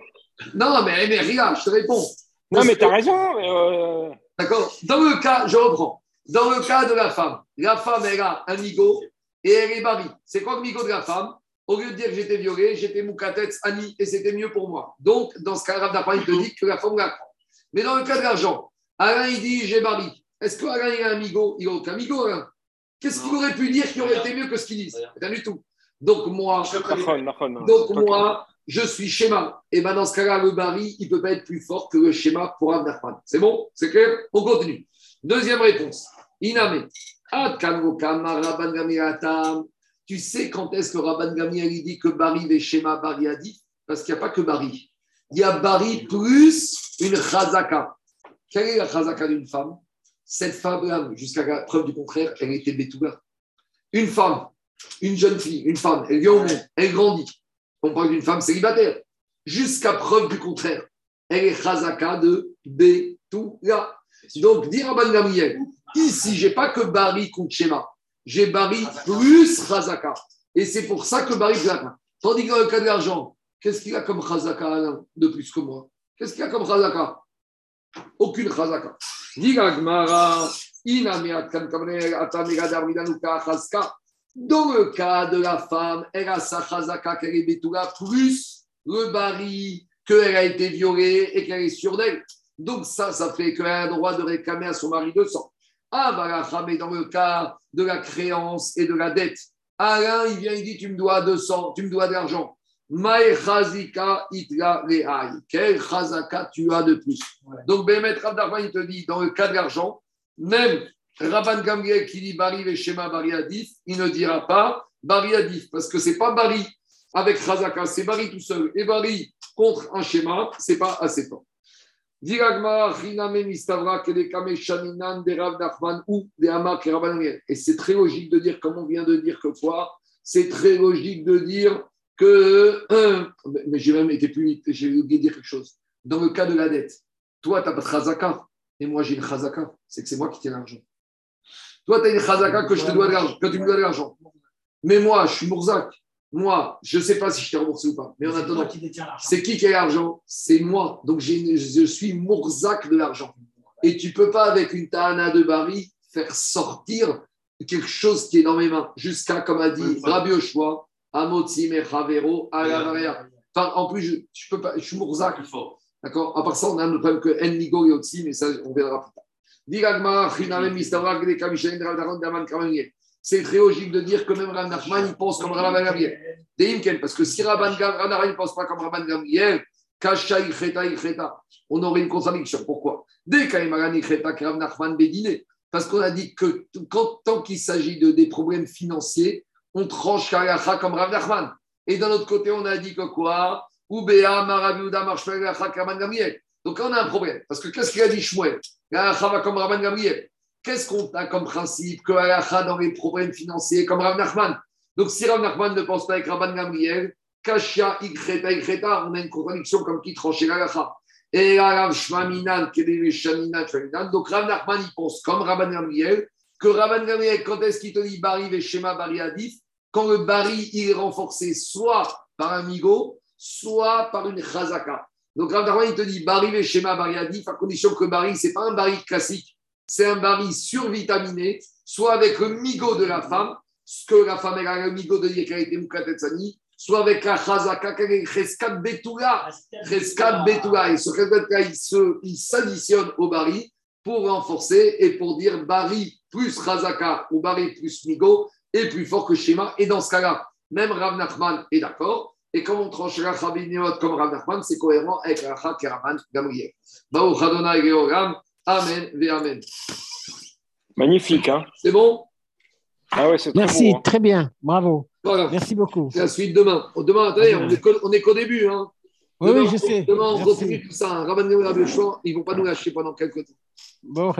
Speaker 1: Non, mais, mais regarde, je te réponds.
Speaker 2: Non, mais tu as raison. Euh,
Speaker 1: D'accord Dans le cas, je reprends. Dans le cas de la femme, la femme, elle a un migo et elle est bari. C'est quoi le migo de la femme? Au lieu de dire que j'étais violée, j'étais moukatets, Annie, et c'était mieux pour moi. Donc, dans ce cas, Rav il te dit que la femme la prend. Mais dans le cas de l'argent, Alain, il dit j'ai bari. Est-ce que Alain, il a un migo Il n'a aucun migo, Alain. Qu'est-ce qu'il aurait pu dire qui aurait été mieux que ce qu'il dit Rien du tout. Donc, moi, donc, moi je suis schéma. Et maintenant, dans ce cas-là, le bari, il ne peut pas être plus fort que le schéma pour Abnachman. C'est bon? C'est clair? On continue. Deuxième réponse. Iname. Tu sais quand est-ce que Rabban Gamiel dit que Bari est schéma Bari a dit? Parce qu'il n'y a pas que Bari. Il y a Bari plus une chazaka. Quelle est la chazaka d'une femme? Cette femme-là, jusqu'à la preuve du contraire, elle était bétouga. Une femme, une jeune fille, une femme, elle vient au monde, elle grandit on parle d'une femme célibataire. Jusqu'à preuve du contraire. Elle est chazaka de Betula. Donc, dire à Gamriel, ici, j'ai pas que Bari contre Shema. J'ai Bari plus chazaka. Et c'est pour ça que Bari plus Tandis que dans le cas de l'argent, qu'est-ce qu'il a comme chazaka de plus que moi? Qu'est-ce qu'il a comme chazaka? Aucune chazaka. Dans le cas de la femme, elle a sa chazaka qu'elle est betula plus le bari qu'elle a été violée et qu'elle est sûre d'elle. Donc ça, ça fait qu'elle a le droit de réclamer à son mari 200. Ah, voilà, mais dans le cas de la créance et de la dette, Alain, il vient, il dit, tu me dois 200, tu me dois de l'argent. chazika itla Quel chazaka tu as de plus? Donc, Bémet Rav il te dit, dans le cas de l'argent, même Rabban Gamriel qui dit Bari et Shema Bari Adif, il ne dira pas Bari Adif, parce que c'est pas Bari avec Razaka, c'est Bari tout seul. Et Bari contre un schéma, c'est pas assez fort. Et c'est très logique de dire, comme on vient de dire que quoi C'est très logique de dire que. mais j'ai même été plus j'ai oublié de dire quelque chose. Dans le cas de la dette, toi, tu n'as pas de Razaka, et moi, j'ai une Razaka. C'est que c'est moi qui tiens l'argent. Toi, tu as une chazaka que, je te dois que tu me dois de l'argent. Mais moi, je suis Mourzak. Moi, je ne sais pas si je t'ai remboursé ou pas. Mais en attendant, c'est qui qui a l'argent? C'est moi. Donc, je suis Mourzak de l'argent. Et tu ne peux pas, avec une Tahana de Bari, faire sortir quelque chose qui est dans mes mains. Jusqu'à, comme a dit Rabbi Oshua, Amotzi Mechavero, Enfin, en plus, je, je, peux pas, je suis Mourzak. D'accord? À part ça, on a le problème que Ennigo et aussi, mais ça, on verra plus tard. C'est très logique de dire que même Rabban Nachman, il pense comme Rabban Gamriel. Parce que si Rabban Nachman ne pense pas comme Rabban Gamriel, on aurait une contradiction. Pourquoi? Dès Parce qu'on a dit que quand, tant qu'il s'agit de des problèmes financiers, on tranche comme Rabban Nachman. Et d'un autre côté, on a dit que quoi? Donc on a un problème. Parce que qu'est-ce qu'il a dit Shmuel? Comme Rabban Gabriel. Qu'est-ce qu'on a comme principe que Alaha dans les problèmes financiers comme Rav Nachman? Donc si Rav Nachman ne pense pas avec Rabban Gabriel, Kashia, Ikreta, Ikreta, on a une contradiction comme qui tranchait l'Alaha. Et Rav Shmaminan, Shaminan, Donc Rav Nachman, il pense comme Rabban Gabriel, que Rabban Gabriel, quand est-ce qu'il te dit Bari, Veshema, Bari Adif Quand le Bari, il est renforcé soit par un migo, soit par une chazaka. Donc Rav il te dit Bari et schéma Bari Adif, à condition que Bari, ce n'est pas un Bari classique, c'est un Bari survitaminé, soit avec le migo de la femme, ce que la femme a le migo de Yekarite Mukatetsani, soit avec la Chazaka, Cheskat Betula. Cheskat Betula. Et ce Cheskat il s'additionne au Bari pour renforcer et pour dire Bari plus Chazaka ou Bari plus migo est plus fort que schéma. Et dans ce cas-là, même Rav Nachman est d'accord Et comme on tranche la comme Rav Nachman, c'est cohérent avec la Chak et Rabban Gamriel. Baruch Adonai. Amen, ve Amen.
Speaker 2: Magnifique, hein
Speaker 1: C'est bon?
Speaker 2: Ah ouais, c'est très
Speaker 7: Merci,
Speaker 2: hein.
Speaker 7: très bien. Bravo.
Speaker 1: Voilà.
Speaker 7: Merci beaucoup.
Speaker 1: C'est la suite demain. Demain, attendez, on est qu'au- on est qu'au début. Hein.
Speaker 7: Oui,
Speaker 1: Demain,
Speaker 7: oui, je
Speaker 1: on-
Speaker 7: sais.
Speaker 1: Demain, on
Speaker 7: Merci.
Speaker 1: continue tout ça. Rabban Gamriel, ils ne vont pas nous lâcher pendant quelques temps.
Speaker 7: Bon,